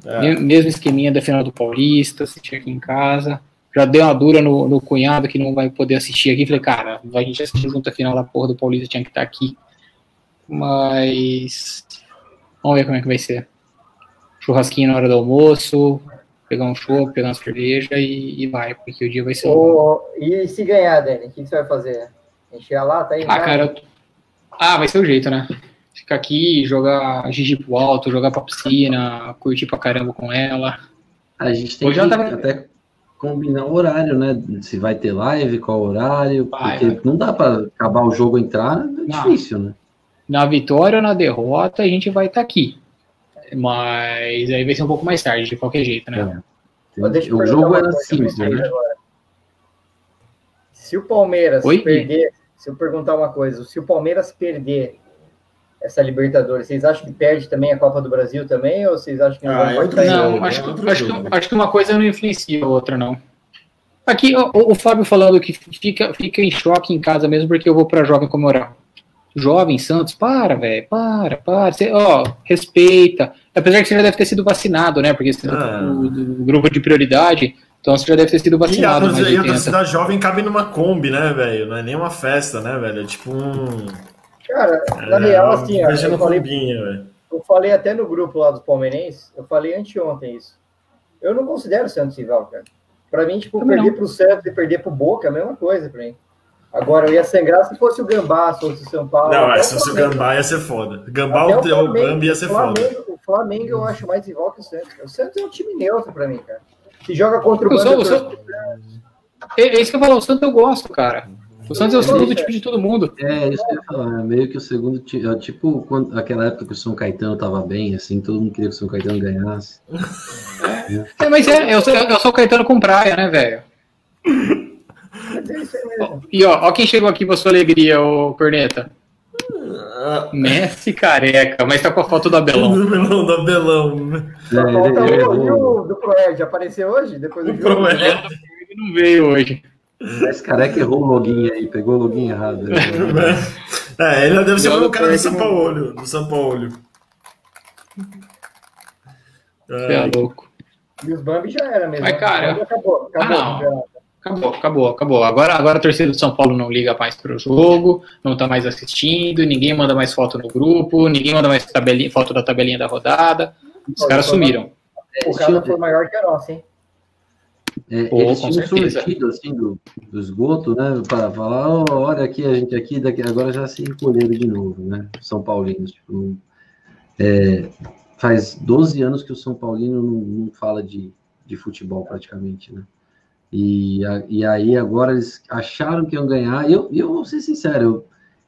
É. Mesmo esqueminha da final do Paulista, assistir aqui em casa. Já dei uma dura no, no cunhado que não vai poder assistir aqui. Falei, cara, a gente assistir junto a final da porra do Paulista, tinha que estar aqui. Mas. Vamos ver como é que vai ser. Churrasquinho na hora do almoço, pegar um show, pegar uma cerveja e, e vai, porque o dia vai ser. Ô, e se ganhar, Dani, o que, que você vai fazer? Encher a lata aí? Ah, já? cara. Ah, vai ser o jeito, né? Ficar aqui, jogar Gigi pro alto, jogar pra piscina, curtir pra caramba com ela. A gente tem Hoje que até combinar o horário, né? Se vai ter live, qual horário, Vai, porque vai. não dá para acabar o jogo entrar, é Não. difícil, né? Na vitória ou na derrota, a gente vai estar aqui. Mas aí vai ser um pouco mais tarde, de qualquer jeito, né? Eu o jogo era simples, vocês né? agora. Se o Palmeiras Oi? perder, se eu perguntar uma coisa, se o Palmeiras perder essa Libertadores, vocês acham que perde também a Copa do Brasil também, ou vocês acham que não Ah, vão é participar? outro Não, jogo, acho, é que- acho, que, acho que uma coisa não influencia a outra, não. Aqui, o, o Fábio falando que fica, fica em choque em casa mesmo porque eu vou pra jovem comemorar. Jovem Santos, para, velho, para, para. Você, ó, respeita. Apesar que você já deve ter sido vacinado, né? Porque você é Ah. do, do grupo de prioridade, então você já deve ter sido a vacinado. e a 80. torcida jovem cabe numa Kombi, né, velho? Não é nem uma festa, né, velho? É tipo um. Cara, na é, real, assim, ó, eu no falei, Kombinha, velho. eu falei até no grupo lá dos palmeirenses, eu falei anteontem isso. Eu não considero o Santos rival, cara. Pra mim, tipo, Também perder não. pro Santos e perder pro Boca é a mesma coisa pra mim. Agora, eu ia sangrar se fosse o Gambá, se fosse o São Paulo. Não, é, se fosse o. Gambá ia ser foda. Gambá ou o Bambi ia ser foda. O Flamengo eu acho mais rival que o Santos. O Santos é um time neutro pra mim, cara. Se joga contra o Bando, É, é isso que eu falo, o Santos eu gosto, cara. O Santos é o segundo tipo de todo mundo. É, isso que eu ia falar, é meio que o segundo, ti- é tipo, quando, aquela época que o São Caetano tava bem, assim, todo mundo queria que o São Caetano ganhasse. É, mas é, eu sou, eu sou o Caetano com praia, né, velho? *laughs* Mas é isso aí mesmo. E ó, ó quem chegou aqui pra sua alegria, ô Corneta. Messi careca, mas tá com a foto do Abelão. *laughs* Do Abelão, do Abelão. É, falta o, e errou. o do Proerd. Apareceu hoje? Depois do O jogo? Proerd. Ele não veio hoje. Esse careca errou o login aí, pegou o login errado. *laughs* É, ele deve ser o cara do São Paulo. Do São Paulo. Você é louco. E os Bambi já era mesmo. Mas, cara, acabou. Acabou. ah, não. já. Acabou, acabou, acabou. Agora, agora a torcida do São Paulo não liga mais pro jogo, não tá mais assistindo, ninguém manda mais foto no grupo, ninguém manda mais tabelinha, foto da tabelinha da rodada. Os Olha, caras sumiram. O cara foi maior que a nossa, hein? É, Pô, eles tinham surgido assim do, do esgoto, né? Para falar, "Ó, olha aqui, a gente aqui, daqui, agora já se encolheram de novo, né? São Paulinos. Tipo, é, faz 12 anos que o São Paulino não, não fala de, de futebol praticamente, né? E, e aí agora eles acharam que iam ganhar. Eu, eu vou ser sincero, eu,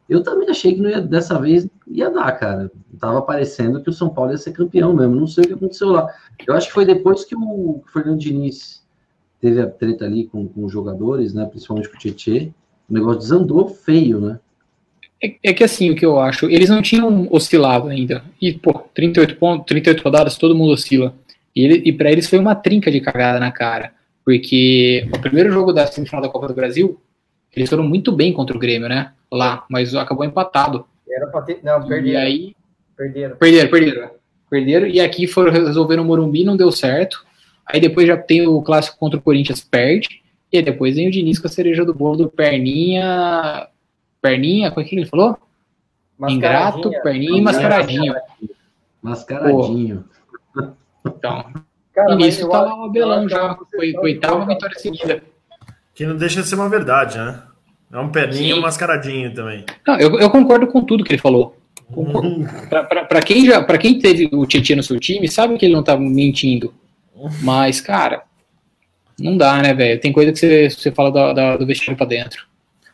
eu também achei que não ia, dessa vez ia dar, cara. Tava parecendo que o São Paulo ia ser campeão mesmo. Não sei o que aconteceu lá. Eu acho que foi depois que o Fernando Diniz teve a treta ali com, com os jogadores, né? Principalmente com o Tietê. O negócio desandou feio, né? É, é que assim, o que eu acho, eles não tinham oscilado ainda. E, pô, 38 pontos, 38 rodadas, todo mundo oscila. E, ele, e para eles foi uma trinca de cagada na cara. Porque o primeiro jogo da semifinal da Copa do Brasil, eles foram muito bem contra o Grêmio, né? Lá, mas acabou empatado. Era pra ter... Não, E perderam. aí, Perderam. Perderam, perderam. Perderam. E aqui foram resolver no Morumbi, não deu certo. Aí depois já tem o clássico contra o Corinthians, perde. E aí depois vem o Diniz com a cereja do bolo do Perninha. Perninha, como é que ele falou? Ingrato. Perninha e mascaradinho. Mascaradinho. Então, Cara, e nisso tá lá o Abelão já. que Foi oitava estão- vitória seguida. Que não deixa de ser uma verdade, né? É um perninho e Sim. um mascaradinho também. Não, eu, eu concordo com tudo que ele falou. Pra, pra quem já, para quem teve o Tietchan no seu time, sabe que ele não tá mentindo. Mas, cara, não dá, né, velho? Tem coisa que você, você fala da- da- do vestiário pra dentro.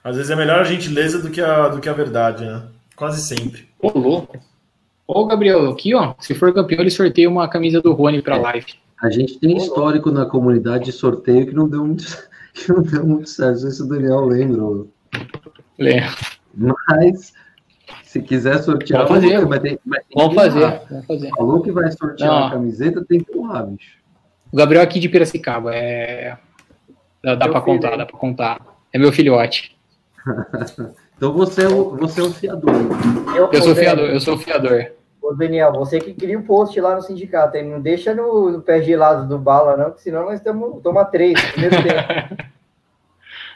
Às vezes é melhor a gentileza do que a, do que a verdade, né? Quase sempre. Ô, louco. Ô, Gabriel, aqui, ó. Se for campeão, ele sorteia uma camisa do Rony pra live. A gente tem histórico na comunidade de sorteio que não deu muito, *laughs* que não deu muito certo. Não sei se o Daniel lembra. Lembra? Mas Se quiser sortear, Vamos fazer. Vamos fazer, vamos fazer. Falou que vai sortear Não. a camiseta, tem que honrar, bicho. O Gabriel aqui de Piracicaba, é... Dá, dá filho, contar, dá pra contar. É meu filhote. *laughs* Então você é o, você é o fiador. Eu sou ô, fiador, eu sou fiador. Ô, Daniel, você que queria o post lá no sindicato, hein? Não deixa no, no pé gelado do bala, não, que senão nós estamos toma três. *laughs*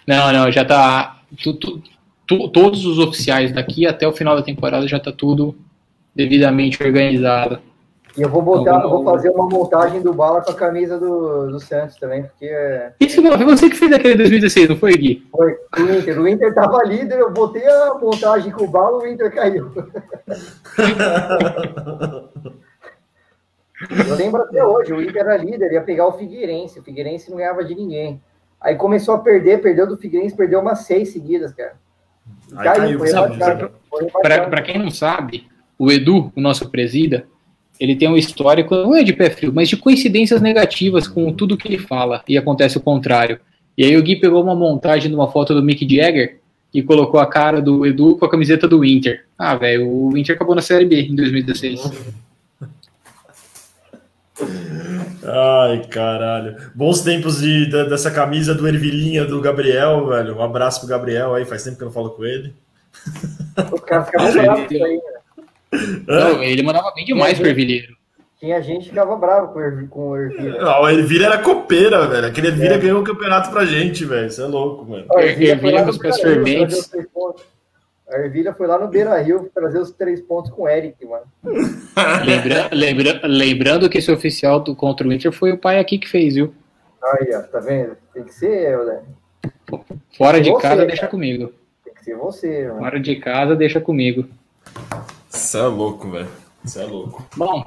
Não, não, já tá. tu- tu- tu- todos os oficiais daqui até o final da temporada já tá tudo devidamente organizado. E eu vou botar, Então, vou fazer uma montagem do bala com a camisa do, do Santos também, porque é, Isso foi você que fez aquele 2016, não foi, Gui? foi o Inter. O Inter tava líder, eu botei a montagem com o bala, o Inter caiu. *laughs* Eu lembro até hoje, o Inter era líder, ia pegar o Figueirense. O Figueirense não ganhava de ninguém. Aí começou a perder, perdeu do Figueirense, perdeu umas seis seguidas, cara. Aí caiu, foi sabe? rebaixado, foi Para quem não sabe, o Edu, o nosso presida, ele tem um histórico, não é de pé frio, mas de coincidências negativas com tudo que ele fala, e acontece o contrário. E aí o Gui pegou uma montagem de uma foto do Mick Jagger e colocou a cara do Edu com a camiseta do Inter. Ah, velho, o Inter acabou na Série B em 2016. Ai, caralho. Bons tempos de, da- dessa camisa do Ervilinha do Gabriel, velho. Um abraço pro Gabriel aí, faz tempo que eu não falo com ele. Os caras ficavam Ele bravos aí, né? Não, ele mandava bem demais pro Ervilheiro. Tinha gente que ficava bravo com o com o Ervilha. O Ervilha era copeira, velho. Aquele Ervilha ganhou o campeonato pra gente, velho. Isso é louco, mano. A Ervilha foi lá Ervilha no com os pés pontos. A Ervilha foi lá no Beira Rio trazer os três pontos com o Eric, mano. *laughs* *laughs* Lembra- lembra- lembrando que esse oficial do, contra o Inter foi o pai aqui que fez, viu? Aí, ó, tá vendo? Tem que ser eu, né? Fora de Você, casa, cara. deixa comigo. Tem que ser você, mano. Fora de casa, deixa comigo. Isso é louco, velho. Isso é louco. Bom,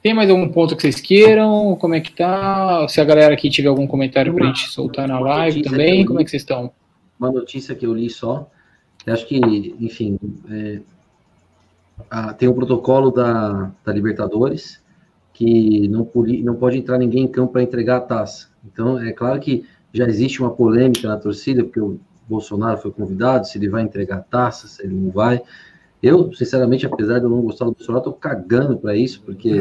tem mais algum ponto que vocês queiram? Como é que tá? Se a galera aqui tiver algum comentário pra Uma- gente soltar na live também, como é que vocês estão? Uma notícia que eu li só. Eu acho que, enfim, é, a- tem um protocolo da, da Libertadores que não, não pode entrar ninguém em campo para entregar a taça. Então, é claro que já existe uma polêmica na torcida, porque o Bolsonaro foi convidado, se ele vai entregar a taça, se ele não vai. Eu, sinceramente, apesar de eu não gostar do Bolsonaro, tô cagando para isso, porque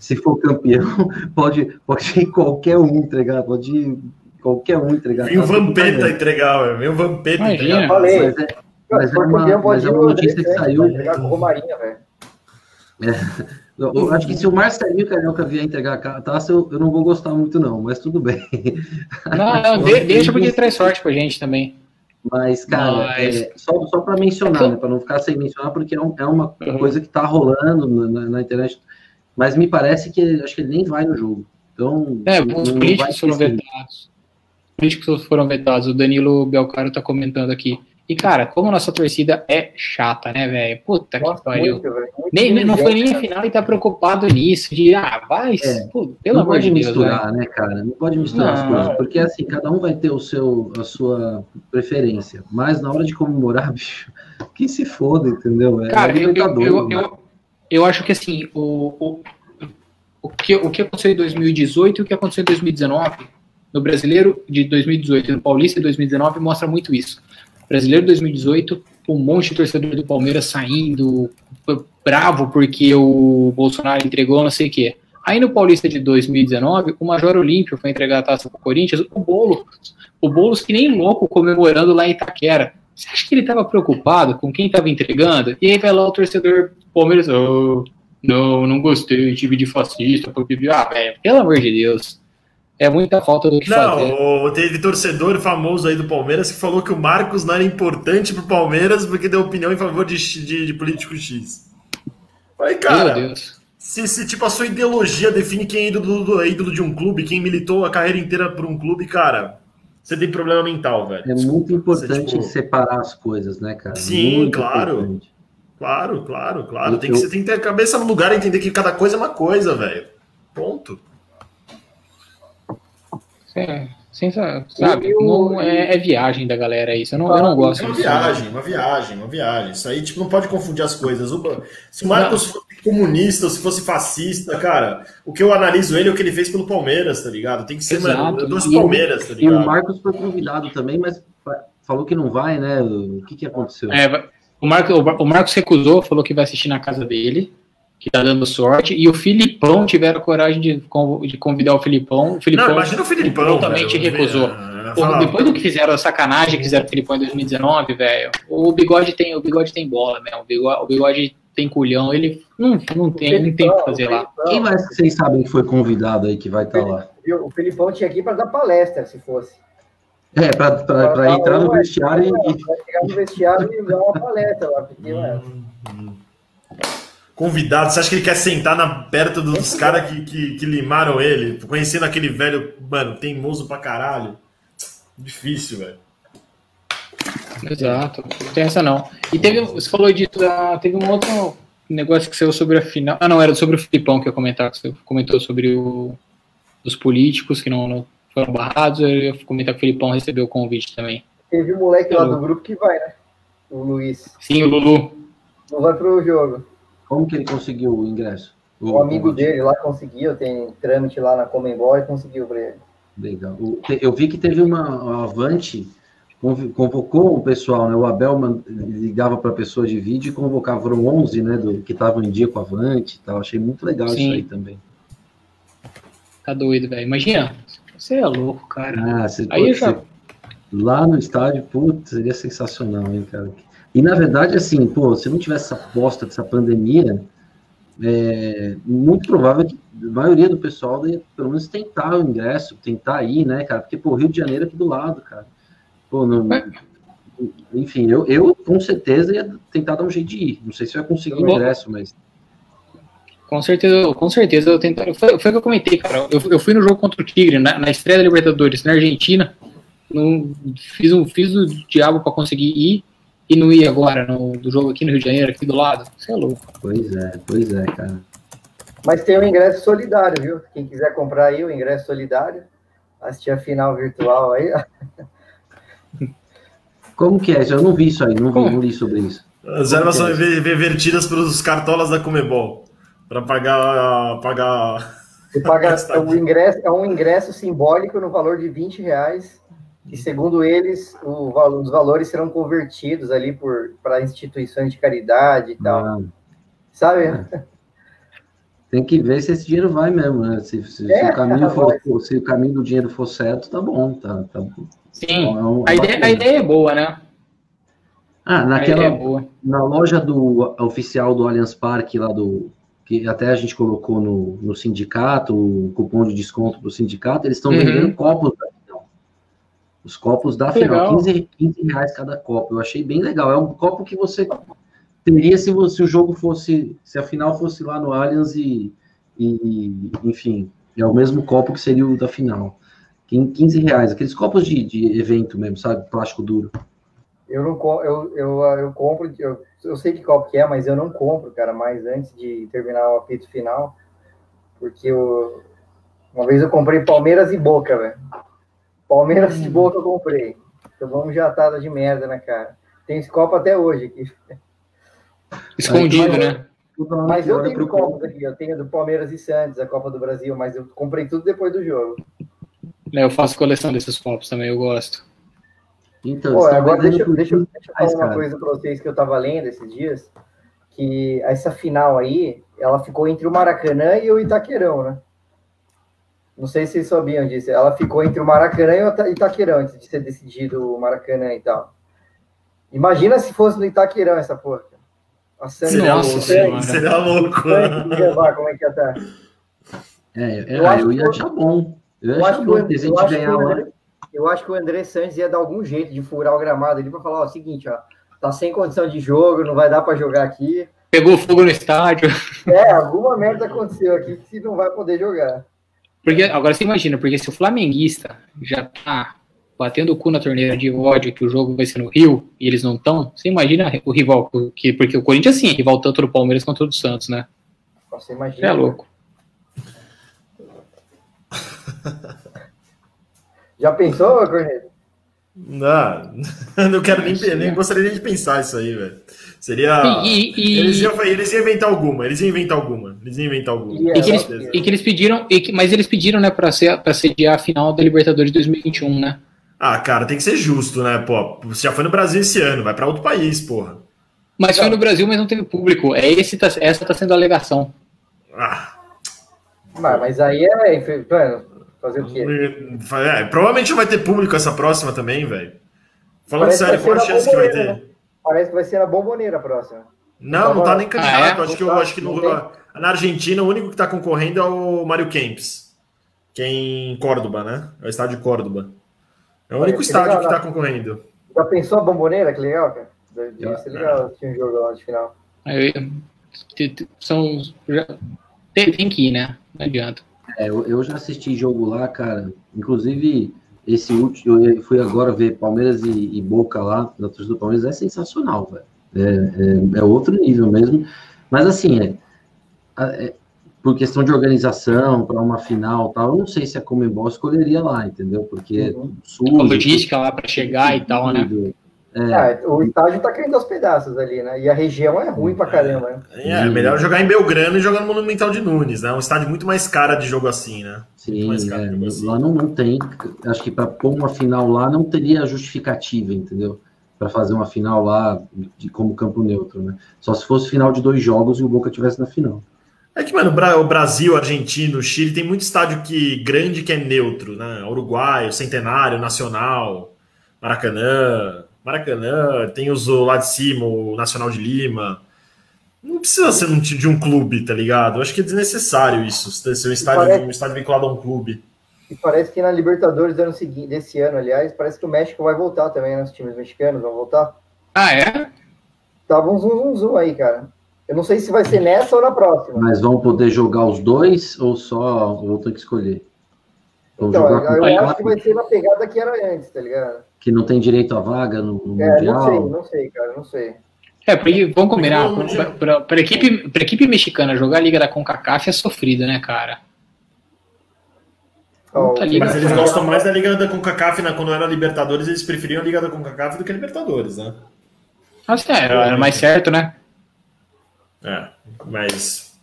se for campeão, *laughs* pode, pode ir qualquer um entregar, pode ir qualquer um entregar. Vem o tô Vampeta entregar, velho. Vem o Vampeta Imagina. entregar. Falei. Mas é, mas Se é uma, campeão, mas pode é ir uma o notícia que Santos, saiu. velho. Eu, eu acho que se o Marcelinho Carioca vier entregar a taça, eu, eu não vou gostar muito, não, mas tudo bem. Não, não, *laughs* de- deixa porque traz sorte pra gente também. Mas, cara, Mas- é, só, só para mencionar, É que- né, para não ficar sem mencionar, porque é, um- é uma Uhum. coisa que tá rolando na, na- na internet, mas me parece que acho que ele nem vai no jogo. Então, É, os políticos foram vetados. Os políticos foram vetados. O Danilo Belcaro tá comentando aqui. E, cara, como nossa torcida é chata, né, velho? Puta que Nossa, pariu. velho. Muito Nem, nem- não foi nem a final e tá preocupado nisso. De, ah, vai. É. pô, pelo não amor pode de Deus, velho. misturar, né, cara? Não pode misturar as Não. coisas, porque assim, cada um vai ter o seu, a sua preferência. Mas na hora de comemorar, *laughs* bicho, que se foda, entendeu? É Cara, eu, eu, eu, eu, eu acho que assim, o, o, o, que, o que aconteceu em 2018 e o que aconteceu em 2019, no brasileiro de 2018 e no paulista de 2019, mostra muito isso. Brasileiro de 2018, um monte de torcedor do Palmeiras saindo, bravo porque o Bolsonaro entregou não sei o quê. Aí no Paulista de 2019, o Major Olímpio foi entregar a taça pro Corinthians, o Boulos, o Boulos que nem louco comemorando lá em Itaquera. Você acha que ele estava preocupado com quem estava entregando? E aí vai lá o torcedor Palmeiras, oh, não, não gostei, tive de fascista, porque, ah, velho, pelo amor de Deus. É muita falta do que fazer. Não, o- teve torcedor famoso aí do Palmeiras que falou que o Marcos não era importante pro Palmeiras porque deu opinião em favor de, de, de político X. Aí, Meu cara, Deus. se, se tipo a sua ideologia define quem é ídolo, do- é ídolo de um clube, quem militou a carreira inteira por um clube, cara, você tem problema mental, velho. É muito importante tipo- separar as coisas, né, cara? Sim, Muito claro. importante. Claro, claro, claro. Eu- Tem que, você tem que ter a cabeça no lugar e entender que cada coisa é uma coisa, velho. Ponto. É, sabe, E o- não é, é viagem da galera isso. Eu não, eu não gosto É uma viagem, uma viagem, uma viagem. Isso aí, tipo, não pode confundir as coisas. O- Se o Marcos fosse comunista ou se fosse fascista, cara, o que eu analiso ele é o que ele fez pelo Palmeiras, tá ligado? Tem que ser, Exato. eu E o- Palmeiras, tá E o ligado? Marcos foi convidado também, mas fa- falou que não vai, né? O que, que aconteceu? É, O, o Marcos recusou, falou que vai assistir na casa dele, que tá dando sorte, e o Filipão tiveram coragem de, de convidar o Filipão. O Filipão Não, imagina o Filipão. totalmente recusou. Depois do que fizeram a sacanagem que fizeram o Filipão em 2019, velho, o bigode tem, o bigode tem bola, mesmo. O bigode, o bigode tem culhão, ele não, não tem, não tem o que fazer lá. Quem mais que vocês sabem que foi convidado aí que vai estar lá? O Felipão tinha aqui para dar palestra, se fosse. É, pra entrar no vestiário e. Vai chegar no vestiário e dar uma palestra lá, porque, ué, Convidado, você acha que ele quer sentar na, perto dos caras que, que, que limaram ele? Conhecendo aquele velho, mano, teimoso pra caralho. Difícil, velho. Exato, não tem essa não. E teve, você falou disso, teve um outro negócio que saiu sobre a final. Ah, não, era sobre o Filipão que eu ia comentar, que você comentou sobre o, os políticos que não, não foram barrados. Eu ia comentar que o Filipão recebeu o convite também. teve um moleque lá do grupo que vai, né? O Luiz. Sim, o Lulu. Não vai pro jogo. Como que ele conseguiu o ingresso? O amigo dele lá conseguiu, tem trâmite lá na Comembol e conseguiu pra ele. Legal. O- te- Eu vi que teve uma a Avante conv- convocou o pessoal, né? O Abel ligava para a pessoa de vídeo e convocava foram 11, né? Do, que estavam em dia com a Avante e tal. Achei muito legal Sim. isso aí também. Tá doido, velho. Imagina. Você é louco, cara. Ah, você, Aí pô, já- você- lá no estádio, putz, seria sensacional, hein, cara. E na verdade, assim, pô, se não tivesse essa bosta dessa pandemia, é muito provável que a maioria do pessoal ia pelo menos tentar o ingresso, tentar ir, né, cara? Porque, pô, Rio de Janeiro é aqui do lado, cara. Pô, não. É. Enfim, eu, eu com certeza ia tentar dar um jeito de ir. Não sei se eu ia conseguir o ingresso, mas. Com certeza, com certeza eu tentaria. Foi, foi o que eu comentei, cara. Eu, eu fui no jogo contra o Tigre, na, na estreia da Libertadores, na Argentina. Não, fiz, um, fiz o diabo pra conseguir ir e não ir agora no do jogo aqui no Rio de Janeiro, aqui do lado. Você é louco. Pois é, pois é, cara. Mas tem o ingresso solidário, viu? Quem quiser comprar aí o ingresso solidário, assistir a final virtual aí. *laughs* Como que é? Eu não vi isso aí, não, vi, não li sobre isso. As ervas são ver- revertidas pelos cartolas da Comebol. Pra pagar. pagar... Você paga *laughs* o ingresso, é um ingresso simbólico no valor de 20 reais. E segundo eles, o os valores serão convertidos ali para instituições de caridade e tal. Ah, Sabe? Tem que ver se esse dinheiro vai mesmo, né? Se, se- se É, o caminho vai. *laughs* for, se o caminho do dinheiro for certo, tá bom, tá, tá Sim. É um- A ideia, a ideia é boa, né? Ah, naquela ideia é boa. na loja do oficial do Allianz Parque lá do que até a gente colocou no, no sindicato, o cupom de desconto do sindicato, eles estão Uhum. vendendo copos da final. Os copos da final, legal. 15, 15 reais cada copo. Eu achei bem legal. É um copo que você teria se, você, se o jogo fosse, se a final fosse lá no Allianz e, e enfim, é o mesmo copo que seria o da final. Quin- 15 reais, aqueles copos de, de evento mesmo, sabe? Plástico duro. Eu não eu, eu, eu compro, eu, eu sei que copo que é, mas eu não compro, cara, mais antes de terminar o apito final, porque eu, uma vez eu comprei Palmeiras e Boca, velho. Palmeiras e Boca eu comprei. Então vamos jatada de merda, né, cara? Tem esse copo até hoje aqui. Escondido, Aí, né? Mas que eu tenho copos aqui, eu tenho do Palmeiras e Santos, a Copa do Brasil, mas eu comprei tudo depois do jogo. É, Eu faço coleção desses copos também, eu gosto. Então, Pô, estão agora deixa, deixa, eu- 15 deixa eu reais, falar uma cara. coisa pra vocês que eu tava lendo esses dias, que essa final aí, ela ficou entre o Maracanã e o Itaquerão, né? Não sei se vocês sabiam disso. Ela ficou entre o Maracanã e o Ita- Itaquerão, antes de ser decidido o Maracanã e tal. Imagina se fosse no Itaquerão essa porra. Seria Nossa louco. Seria louco. Santos ia levar, como é que ia estar? É, é, Eu acho eu ia que- achar bom. Eu ia Eu achar acho, que, bom, o- porque se a eu, gente acho que ganhar o lá. André, eu acho que o André Santos ia dar algum jeito de furar o gramado ali para falar, ó, seguinte, ó, tá sem condição de jogo, não vai dar para jogar aqui. Pegou fogo no estádio. É, alguma merda aconteceu aqui que não vai poder jogar. Porque, agora você imagina, porque se o flamenguista já tá batendo o cu na torneira de ódio que o jogo vai ser no Rio e eles não estão, você imagina o rival, que, porque o Corinthians sim, é rival tanto do Palmeiras quanto do Santos, né? Você imagina. é louco. *laughs* Já pensou, Corneto? Não, *laughs* não quero nem, nem gostaria nem de pensar isso aí, velho. Seria. E, e- Eles iam, eles iam inventar alguma, eles iam inventar alguma, eles iam inventar alguma. E e que eles, e que eles pediram, e que- mas eles pediram, né, pra, ser, pra sediar a final da Libertadores 2021, né? Ah, cara, tem que ser justo, né? Pô, você já foi no Brasil esse ano, vai pra outro país, porra. Mas foi no Brasil, mas não teve público. É esse, tá, essa está sendo a alegação. Ah, Mas, mas aí é. Mano, fazer o quê? é, provavelmente não vai ter público essa próxima também, velho. Falando Parece sério, qual a chance que vai ter? né? Parece que vai ser na bomboneira a próxima. Não, não tá nem Ah, candidato. é? Acho que, eu, Não tá, acho que não tem. Na Argentina o único que tá concorrendo é o Mário Kempis, que é em Córdoba, né? É o estádio de Córdoba. É o único que estádio legal, que tá né? concorrendo. Já pensou a bomboneira? Que legal, cara. Deve Já, ser legal assistir um jogo lá de final. Aí, te- são, já- tem, tem que ir, né? Não adianta. É, eu, eu já assisti jogo lá, cara. Inclusive, esse último, eu fui agora ver Palmeiras e, e Boca lá, da torcida do Palmeiras, é sensacional, velho. É, é, é outro nível mesmo. Mas assim, é, é, por questão de organização, para uma final e tal, eu não sei se a Comembol escolheria lá, entendeu? Porque é Uhum. sujo. logística lá para chegar e tal, né? É, Ah, o estádio tá caindo aos pedaços ali, né? E a região é ruim pra caramba, né? É, é melhor jogar em Belgrano e jogar no Monumental de Nunes, né? É um estádio muito mais cara de jogo assim, né? Sim, mais caro é, você. lá não, não tem. Acho que para pôr uma final lá não teria justificativa, entendeu? Para fazer uma final lá de, como campo neutro, né? Só se fosse final de dois jogos e o Boca tivesse na final. É que, mano, o Bra- o Brasil, Argentina, o Chile tem muito estádio que grande que é neutro, né? Uruguai, o Centenário, Nacional, Maracanã. Maracanã, tem os lá de cima, o Nacional de Lima. Não precisa ser um, de um clube, tá ligado? Eu acho que é desnecessário isso, ser um estádio, Parece- um estádio vinculado a um clube. E parece que na Libertadores do ano seguinte, desse ano, aliás, parece que o México vai voltar também, né? Os times mexicanos vão voltar. Ah, é? Tava um zum, zum, zum aí, cara. Eu não sei se vai ser nessa ou na próxima. Mas vão poder jogar os dois ou só vão ter que escolher? Vão Então, eu quatro acho que vai ser na pegada que era antes, tá ligado? que não tem direito à vaga no, no É, não sei, Mundial. não sei, cara, não sei. É, porque, vamos combinar, para a equipe, pra equipe mexicana jogar a Liga da CONCACAF é sofrido, né, cara? Tá ligado. Mas eles gostam mais da Liga da CONCACAF, né? quando era Libertadores, eles preferiam a Liga da CONCACAF do que a Libertadores, né? Assim, é, era mais certo, né? É, mas.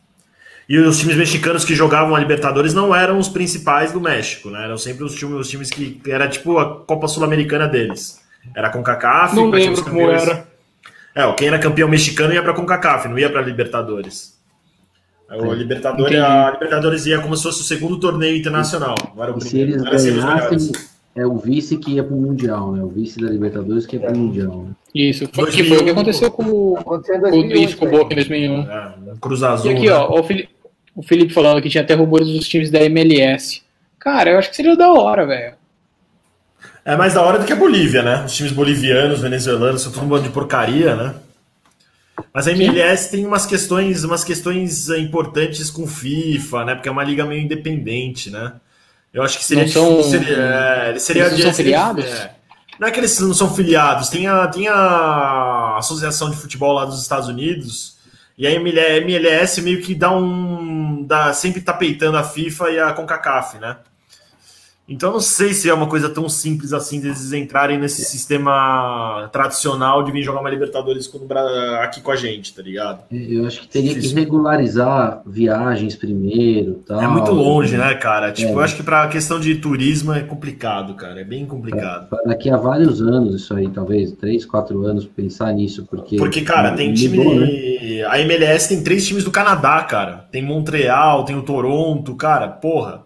E os times mexicanos que jogavam a Libertadores não eram os principais do México, né? Eram sempre os times, os times que. Era tipo a Copa Sul-Americana deles. Era com CACAF. Não lembro como campeões- era. É, quem era campeão mexicano ia pra CONCACAF, não ia pra Libertadores. O. Libertadores, Entendi. a Libertadores ia como se fosse o segundo torneio internacional. Não era o E se primeiro, eles ganhassem, melhores. É o vice que ia para o Mundial, né? O vice da Libertadores que ia para o Mundial. Né? Isso, foi, 2001. que foi o que aconteceu com o, Aconteceu em com 2001. isso, com o. Boca em 2001. É, Cruz Azul. E aqui, né? ó, o Felipe, o Felipe falando que tinha até rumores dos times da MLS. Cara, eu acho que seria da hora, velho. É mais da hora do que a Bolívia, né? Os times bolivianos, venezuelanos, são tudo um bando de porcaria, né? Mas a MLS tem umas questões, umas questões importantes com FIFA, né? Porque é uma liga meio independente, né? Eu acho que seria Não são-. Seria, é, seria, eles não são filiados? é. Não é que eles não são filiados, tem a, tem a Associação de Futebol lá dos Estados Unidos, e a MLS meio que dá um. Dá, sempre tá peitando a FIFA e a CONCACAF, né? Então não sei se é uma coisa tão simples assim deles entrarem nesse sistema tradicional de vir jogar uma Libertadores com aqui com a gente, tá ligado? Eu acho que teria que regularizar viagens primeiro. Tal. É muito longe, né, cara? Tipo, É. eu acho que pra questão de turismo é complicado, cara. É bem complicado. Pra Daqui a vários anos, isso aí, talvez, três, quatro anos, pensar nisso, porque. Porque, cara, tem time. mudou, né? A MLS tem três times do Canadá, cara. Tem Montreal, tem o Toronto, cara, porra.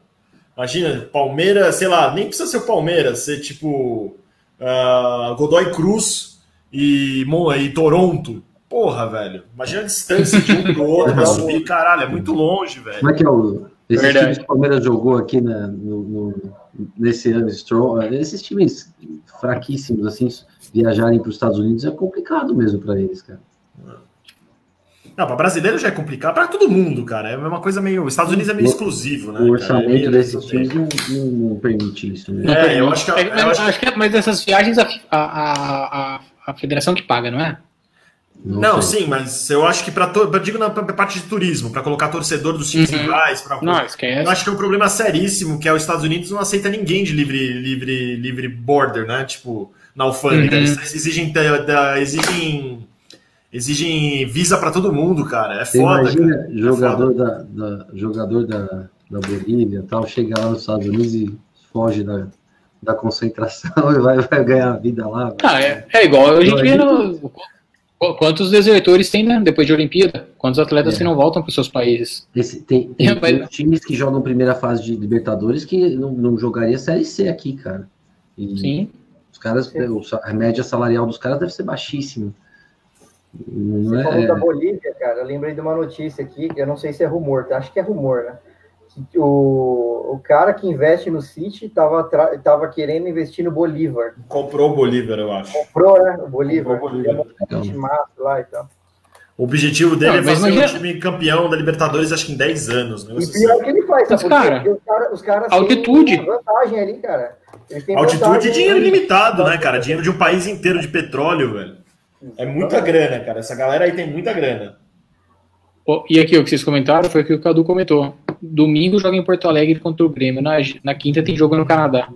Imagina, Palmeiras, sei lá, nem precisa ser o Palmeiras, ser tipo. ah, Godoy Cruz e, Mon- e Toronto. Porra, velho. Imagina a distância de um pro *laughs* outro pra subir, caralho, é muito longe, velho. Como é que é o. Esses Verdade. times que o Palmeiras jogou aqui na- no, no- nesse ano, esses times fraquíssimos, assim, viajarem para os Estados Unidos é complicado mesmo para eles, cara. Não, pra brasileiro já é complicado. Pra todo mundo, cara. É uma coisa meio. Os Estados Unidos é meio O- exclusivo, né? o cara? orçamento É meio- desses times não, não- não permite isso, né? Não É, eu acho que É, mas, eu acho- acho que é- mas essas viagens a, a, a, a, federação que paga, não é? Não, sei. sim, mas eu acho que para digo na parte de turismo, para colocar torcedor dos times Uhum. rivais, pra, Não, eu acho que é um problema seríssimo que é os Estados Unidos não aceita ninguém de livre livre livre border, né? Tipo na alfândega, Uhum. eles exigem da- da- exigem exigem visa para todo mundo, cara. É Você foda. imagina cara. É jogador, foda. da, da- jogador da, da Bolívia tal, chega lá nos Estados Unidos e foge da, da concentração *laughs* e vai, vai ganhar a vida lá. Ah, é, é igual a gente vê no. Qu- Quantos desertores tem, né? Depois de Olimpíada? Quantos atletas É. que não voltam para seus países? Esse- tem, tem, *laughs* É, mas- tem times que jogam primeira fase de Libertadores que não, não jogaria Série C aqui, cara. E Sim. os caras, sa- a média salarial dos caras deve ser baixíssima. Não Você é, falou da Bolívia, cara. Eu lembrei de uma notícia aqui, que eu não sei se é rumor, tá? acho que é rumor, né? Que o, o cara que investe no City tava, atra- tava querendo investir no Bolívar. Comprou o Bolívar, eu acho. Comprou, né? O Bolívar. Comprou o Bolívar. Então, lá. O objetivo dele Não, é fazer um time campeão da Libertadores, acho que em 10 anos. né? E pior que ele faz, Mas, sabe por quê? cara, Porque os caras, os caras altitude. têm vantagem ali, cara. Altitude e dinheiro ilimitado, né, cara? Dinheiro de um país inteiro de petróleo, velho. É muita grana, cara. Essa galera aí tem muita grana. Ó, E aqui, o que vocês comentaram foi o que o Cadu comentou. Domingo joga em Porto Alegre contra o Grêmio. Na, na quinta tem jogo no Canadá.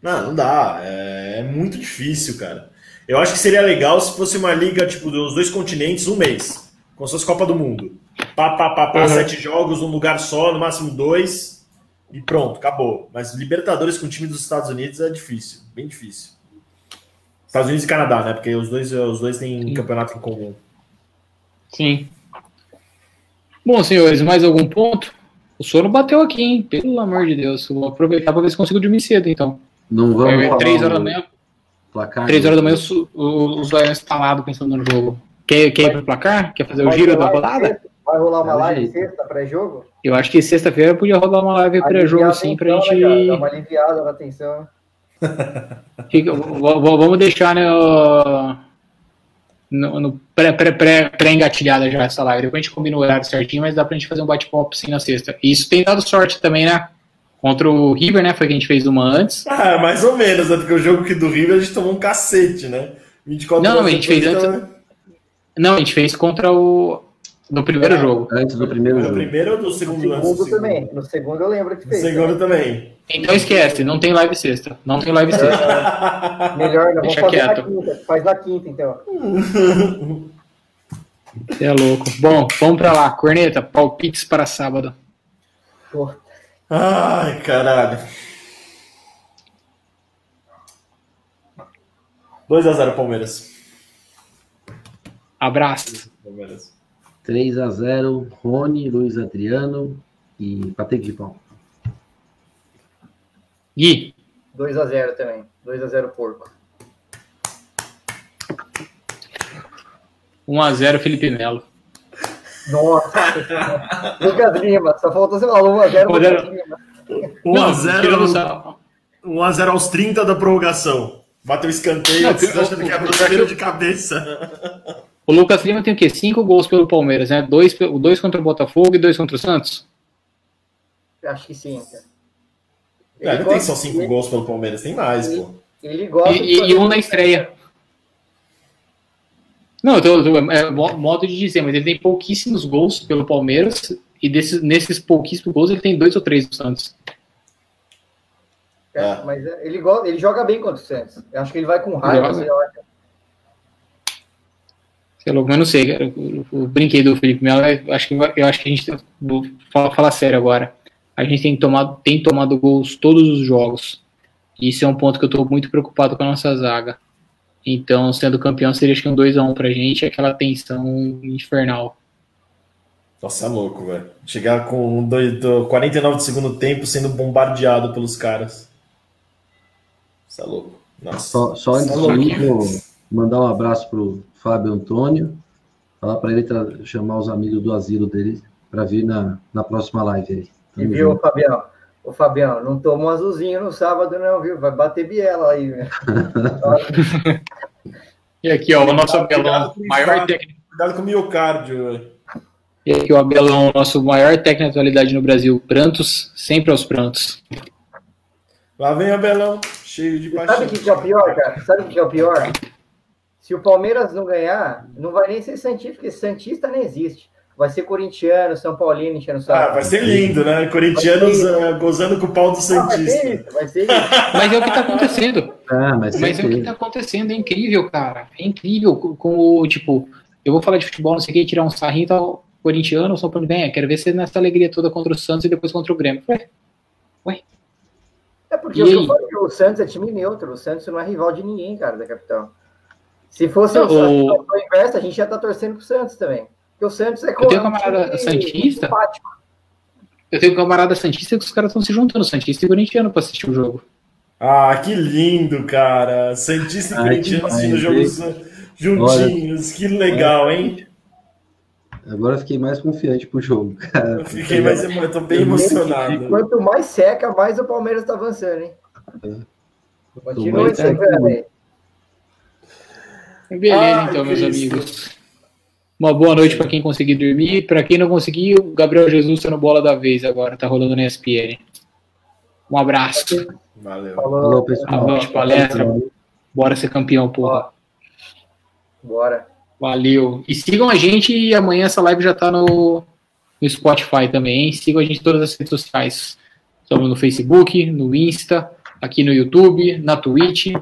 Não, não dá. É, é muito difícil, cara. Eu acho que seria legal se fosse uma liga, tipo, dos dois continentes, um mês. Como se fosse Copa do Mundo. Pá, pá, pá, pá, Uhum. sete jogos, num lugar só, no máximo dois. E pronto, acabou. Mas Libertadores com o time dos Estados Unidos é difícil. Bem difícil. Estados Unidos e Canadá, né? Porque os dois, os dois têm Sim. campeonato em comum. Sim. Bom, senhores, mais algum ponto? O sono bateu aqui, hein? Pelo amor de Deus. Vou aproveitar para ver se consigo dormir cedo, então. não vamos É, falar três horas da manhã, placar. três horas da manhã, os olhos instalados pensando no jogo. Quer, quer ir pro placar? Quer fazer o giro da rolar rodada? Vai rolar uma É live sexta pré-jogo? Eu acho que sexta-feira podia rodar uma live pré-jogo, sim, pra tensão, né, cara? Dá gente. uma aliviada na tensão. Fica- vamos deixar né, o- no, no pré- pré- pré- pré-engatilhada já essa live. Depois a gente combina o horário certinho, mas dá pra gente fazer um bate-papo sim na sexta. E isso tem dado sorte também, né? Contra o River, né? Foi que a gente fez uma antes. Ah, mais ou menos, né? Porque o jogo que do River a gente tomou um cacete, né? 24 Não, não, a gente fez antes- então, Não, a gente fez contra o. No primeiro jogo. Antes do primeiro No jogo. primeiro ou no No segundo? Antes do segundo também. No segundo eu lembro que No fez. segundo também. Então esquece, não tem live sexta. Não tem live sexta. *laughs* Melhor, não vamos Deixa fazer na quieto. quinta. Faz na quinta, então. Você é louco. Bom, vamos pra lá. Corneta, palpites para sábado. Porra. Ai, caralho. 2x0 Palmeiras. Abraço. Palmeiras. 3 a 0 Rony, Luiz Adriano e Patrick de Paulo. Gui, 2x0 também. 2x0 porco. 1x0 Felipe Melo. Nossa! *laughs* Lucas Lima, só faltou você falar 1x0 Lucas Zero. Lima. Não, tirando 1x0 só- 1x0 aos 30 da prorrogação. Bateu escanteio, Não, você achando o- que é o- brasileiro de cabeça. O Lucas Lima tem o quê? Cinco gols pelo Palmeiras, né? Dois, dois contra o Botafogo e dois contra o Santos? Acho que sim, cara. Não, não tem gosta- só 5 ele- gols pelo Palmeiras, tem mais, pô. Ele gosta E, de e- e um na estreia. Não, eu tô, eu tô- é mo- modo de dizer, mas ele tem pouquíssimos gols pelo Palmeiras e desses, nesses pouquíssimos gols ele tem dois ou três do Santos. É, É. Mas é, ele, ele joga bem contra o Santos. Eu acho que ele vai com raiva. Joga. sei lá. Mas não sei, cara, o, o brinquedo do Felipe Melo, eu acho que, eu acho que a gente, vou falar, falar sério agora, a gente tem tomado, tem tomado gols todos os jogos. Isso é um ponto que eu tô muito preocupado com a nossa zaga. Então, sendo campeão, seria acho que um 2x1 pra gente, aquela tensão infernal. Nossa, é louco, velho. Chegar com um dois, do 49 de segundo tempo sendo bombardeado pelos caras. Isso é louco. Nossa. Só, só antes é de ir, vou mandar um abraço pro Fábio Antônio, falar para ele chamar os amigos do asilo dele para vir na, na próxima live aí. E viu, junto. Fabião? Ô, Fabião, não toma um azulzinho no sábado, não, viu? Vai bater biela aí, né? *laughs* E aqui, ó, o nosso Abelão, maior técnico. Cuidado com o miocárdio, velho. E aqui o Abelão, nosso maior técnico de atualidade no Brasil. Prantos, sempre aos prantos. Lá vem o Abelão, cheio de paixão. Sabe o que, é o pior, cara? Sabe o que, que é o pior? Se o Palmeiras não ganhar, não vai nem ser Santista, porque Santista nem existe. Vai ser corintiano, São Paulino enchendo o Ah, vai ser lindo, né? Corintianos eh, gozando com o pau do vai ser Santista. isso, vai ser isso. *laughs* Mas é o que tá acontecendo. Ah, mas, Mas é o que tá acontecendo, é incrível, cara. É incrível com, com o, tipo, eu vou falar de futebol, não sei o que, tirar um sarrinho e tal, corintiano, São Paulo, vem, quero ver você nessa alegria toda contra o Santos e depois contra o Grêmio. Ué, É porque o que eu aí? falei, o Santos é time neutro. O Santos não é rival de ninguém, cara, da capital. Se fosse Não, o, o- o inverso, a gente já tá torcendo pro Santos também. Porque o Santos é Eu tenho um camarada time santista. Eu tenho um camarada Santista que os caras estão se juntando, Santista e Corintiano, pra assistir o jogo. Ah, que lindo, cara. Santista e Corinthians assistindo o jogo juntinhos. Que legal, hein? Agora eu fiquei mais confiante pro jogo, cara. Eu fiquei mais emo... eu tô bem emocionado. Quanto mais seca, mais o Palmeiras tá avançando, hein? Continua mais seca, secando aí. Beleza, então, meus Cristo. amigos. Uma boa noite pra quem conseguir dormir. Pra quem não conseguir, o Gabriel Jesus tá no bola da vez agora, tá rolando na ESPN. Um abraço. Valeu. Falou. Falou, pessoal. Avante palestra. Bora ser campeão, porra. Bora. Valeu. E sigam a gente e amanhã essa live já tá no, no Spotify também, hein? Sigam a gente em todas as redes sociais. Estamos no Facebook, no Insta, aqui no YouTube, na Twitch.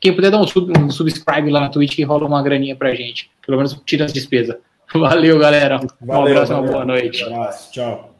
Quem puder dar um, sub, um subscribe lá na Twitch que rola uma graninha pra gente. Pelo menos tira as despesas. *laughs* Valeu, galera. Um Valeu, abraço, uma valeu. boa noite. Abraço, tchau.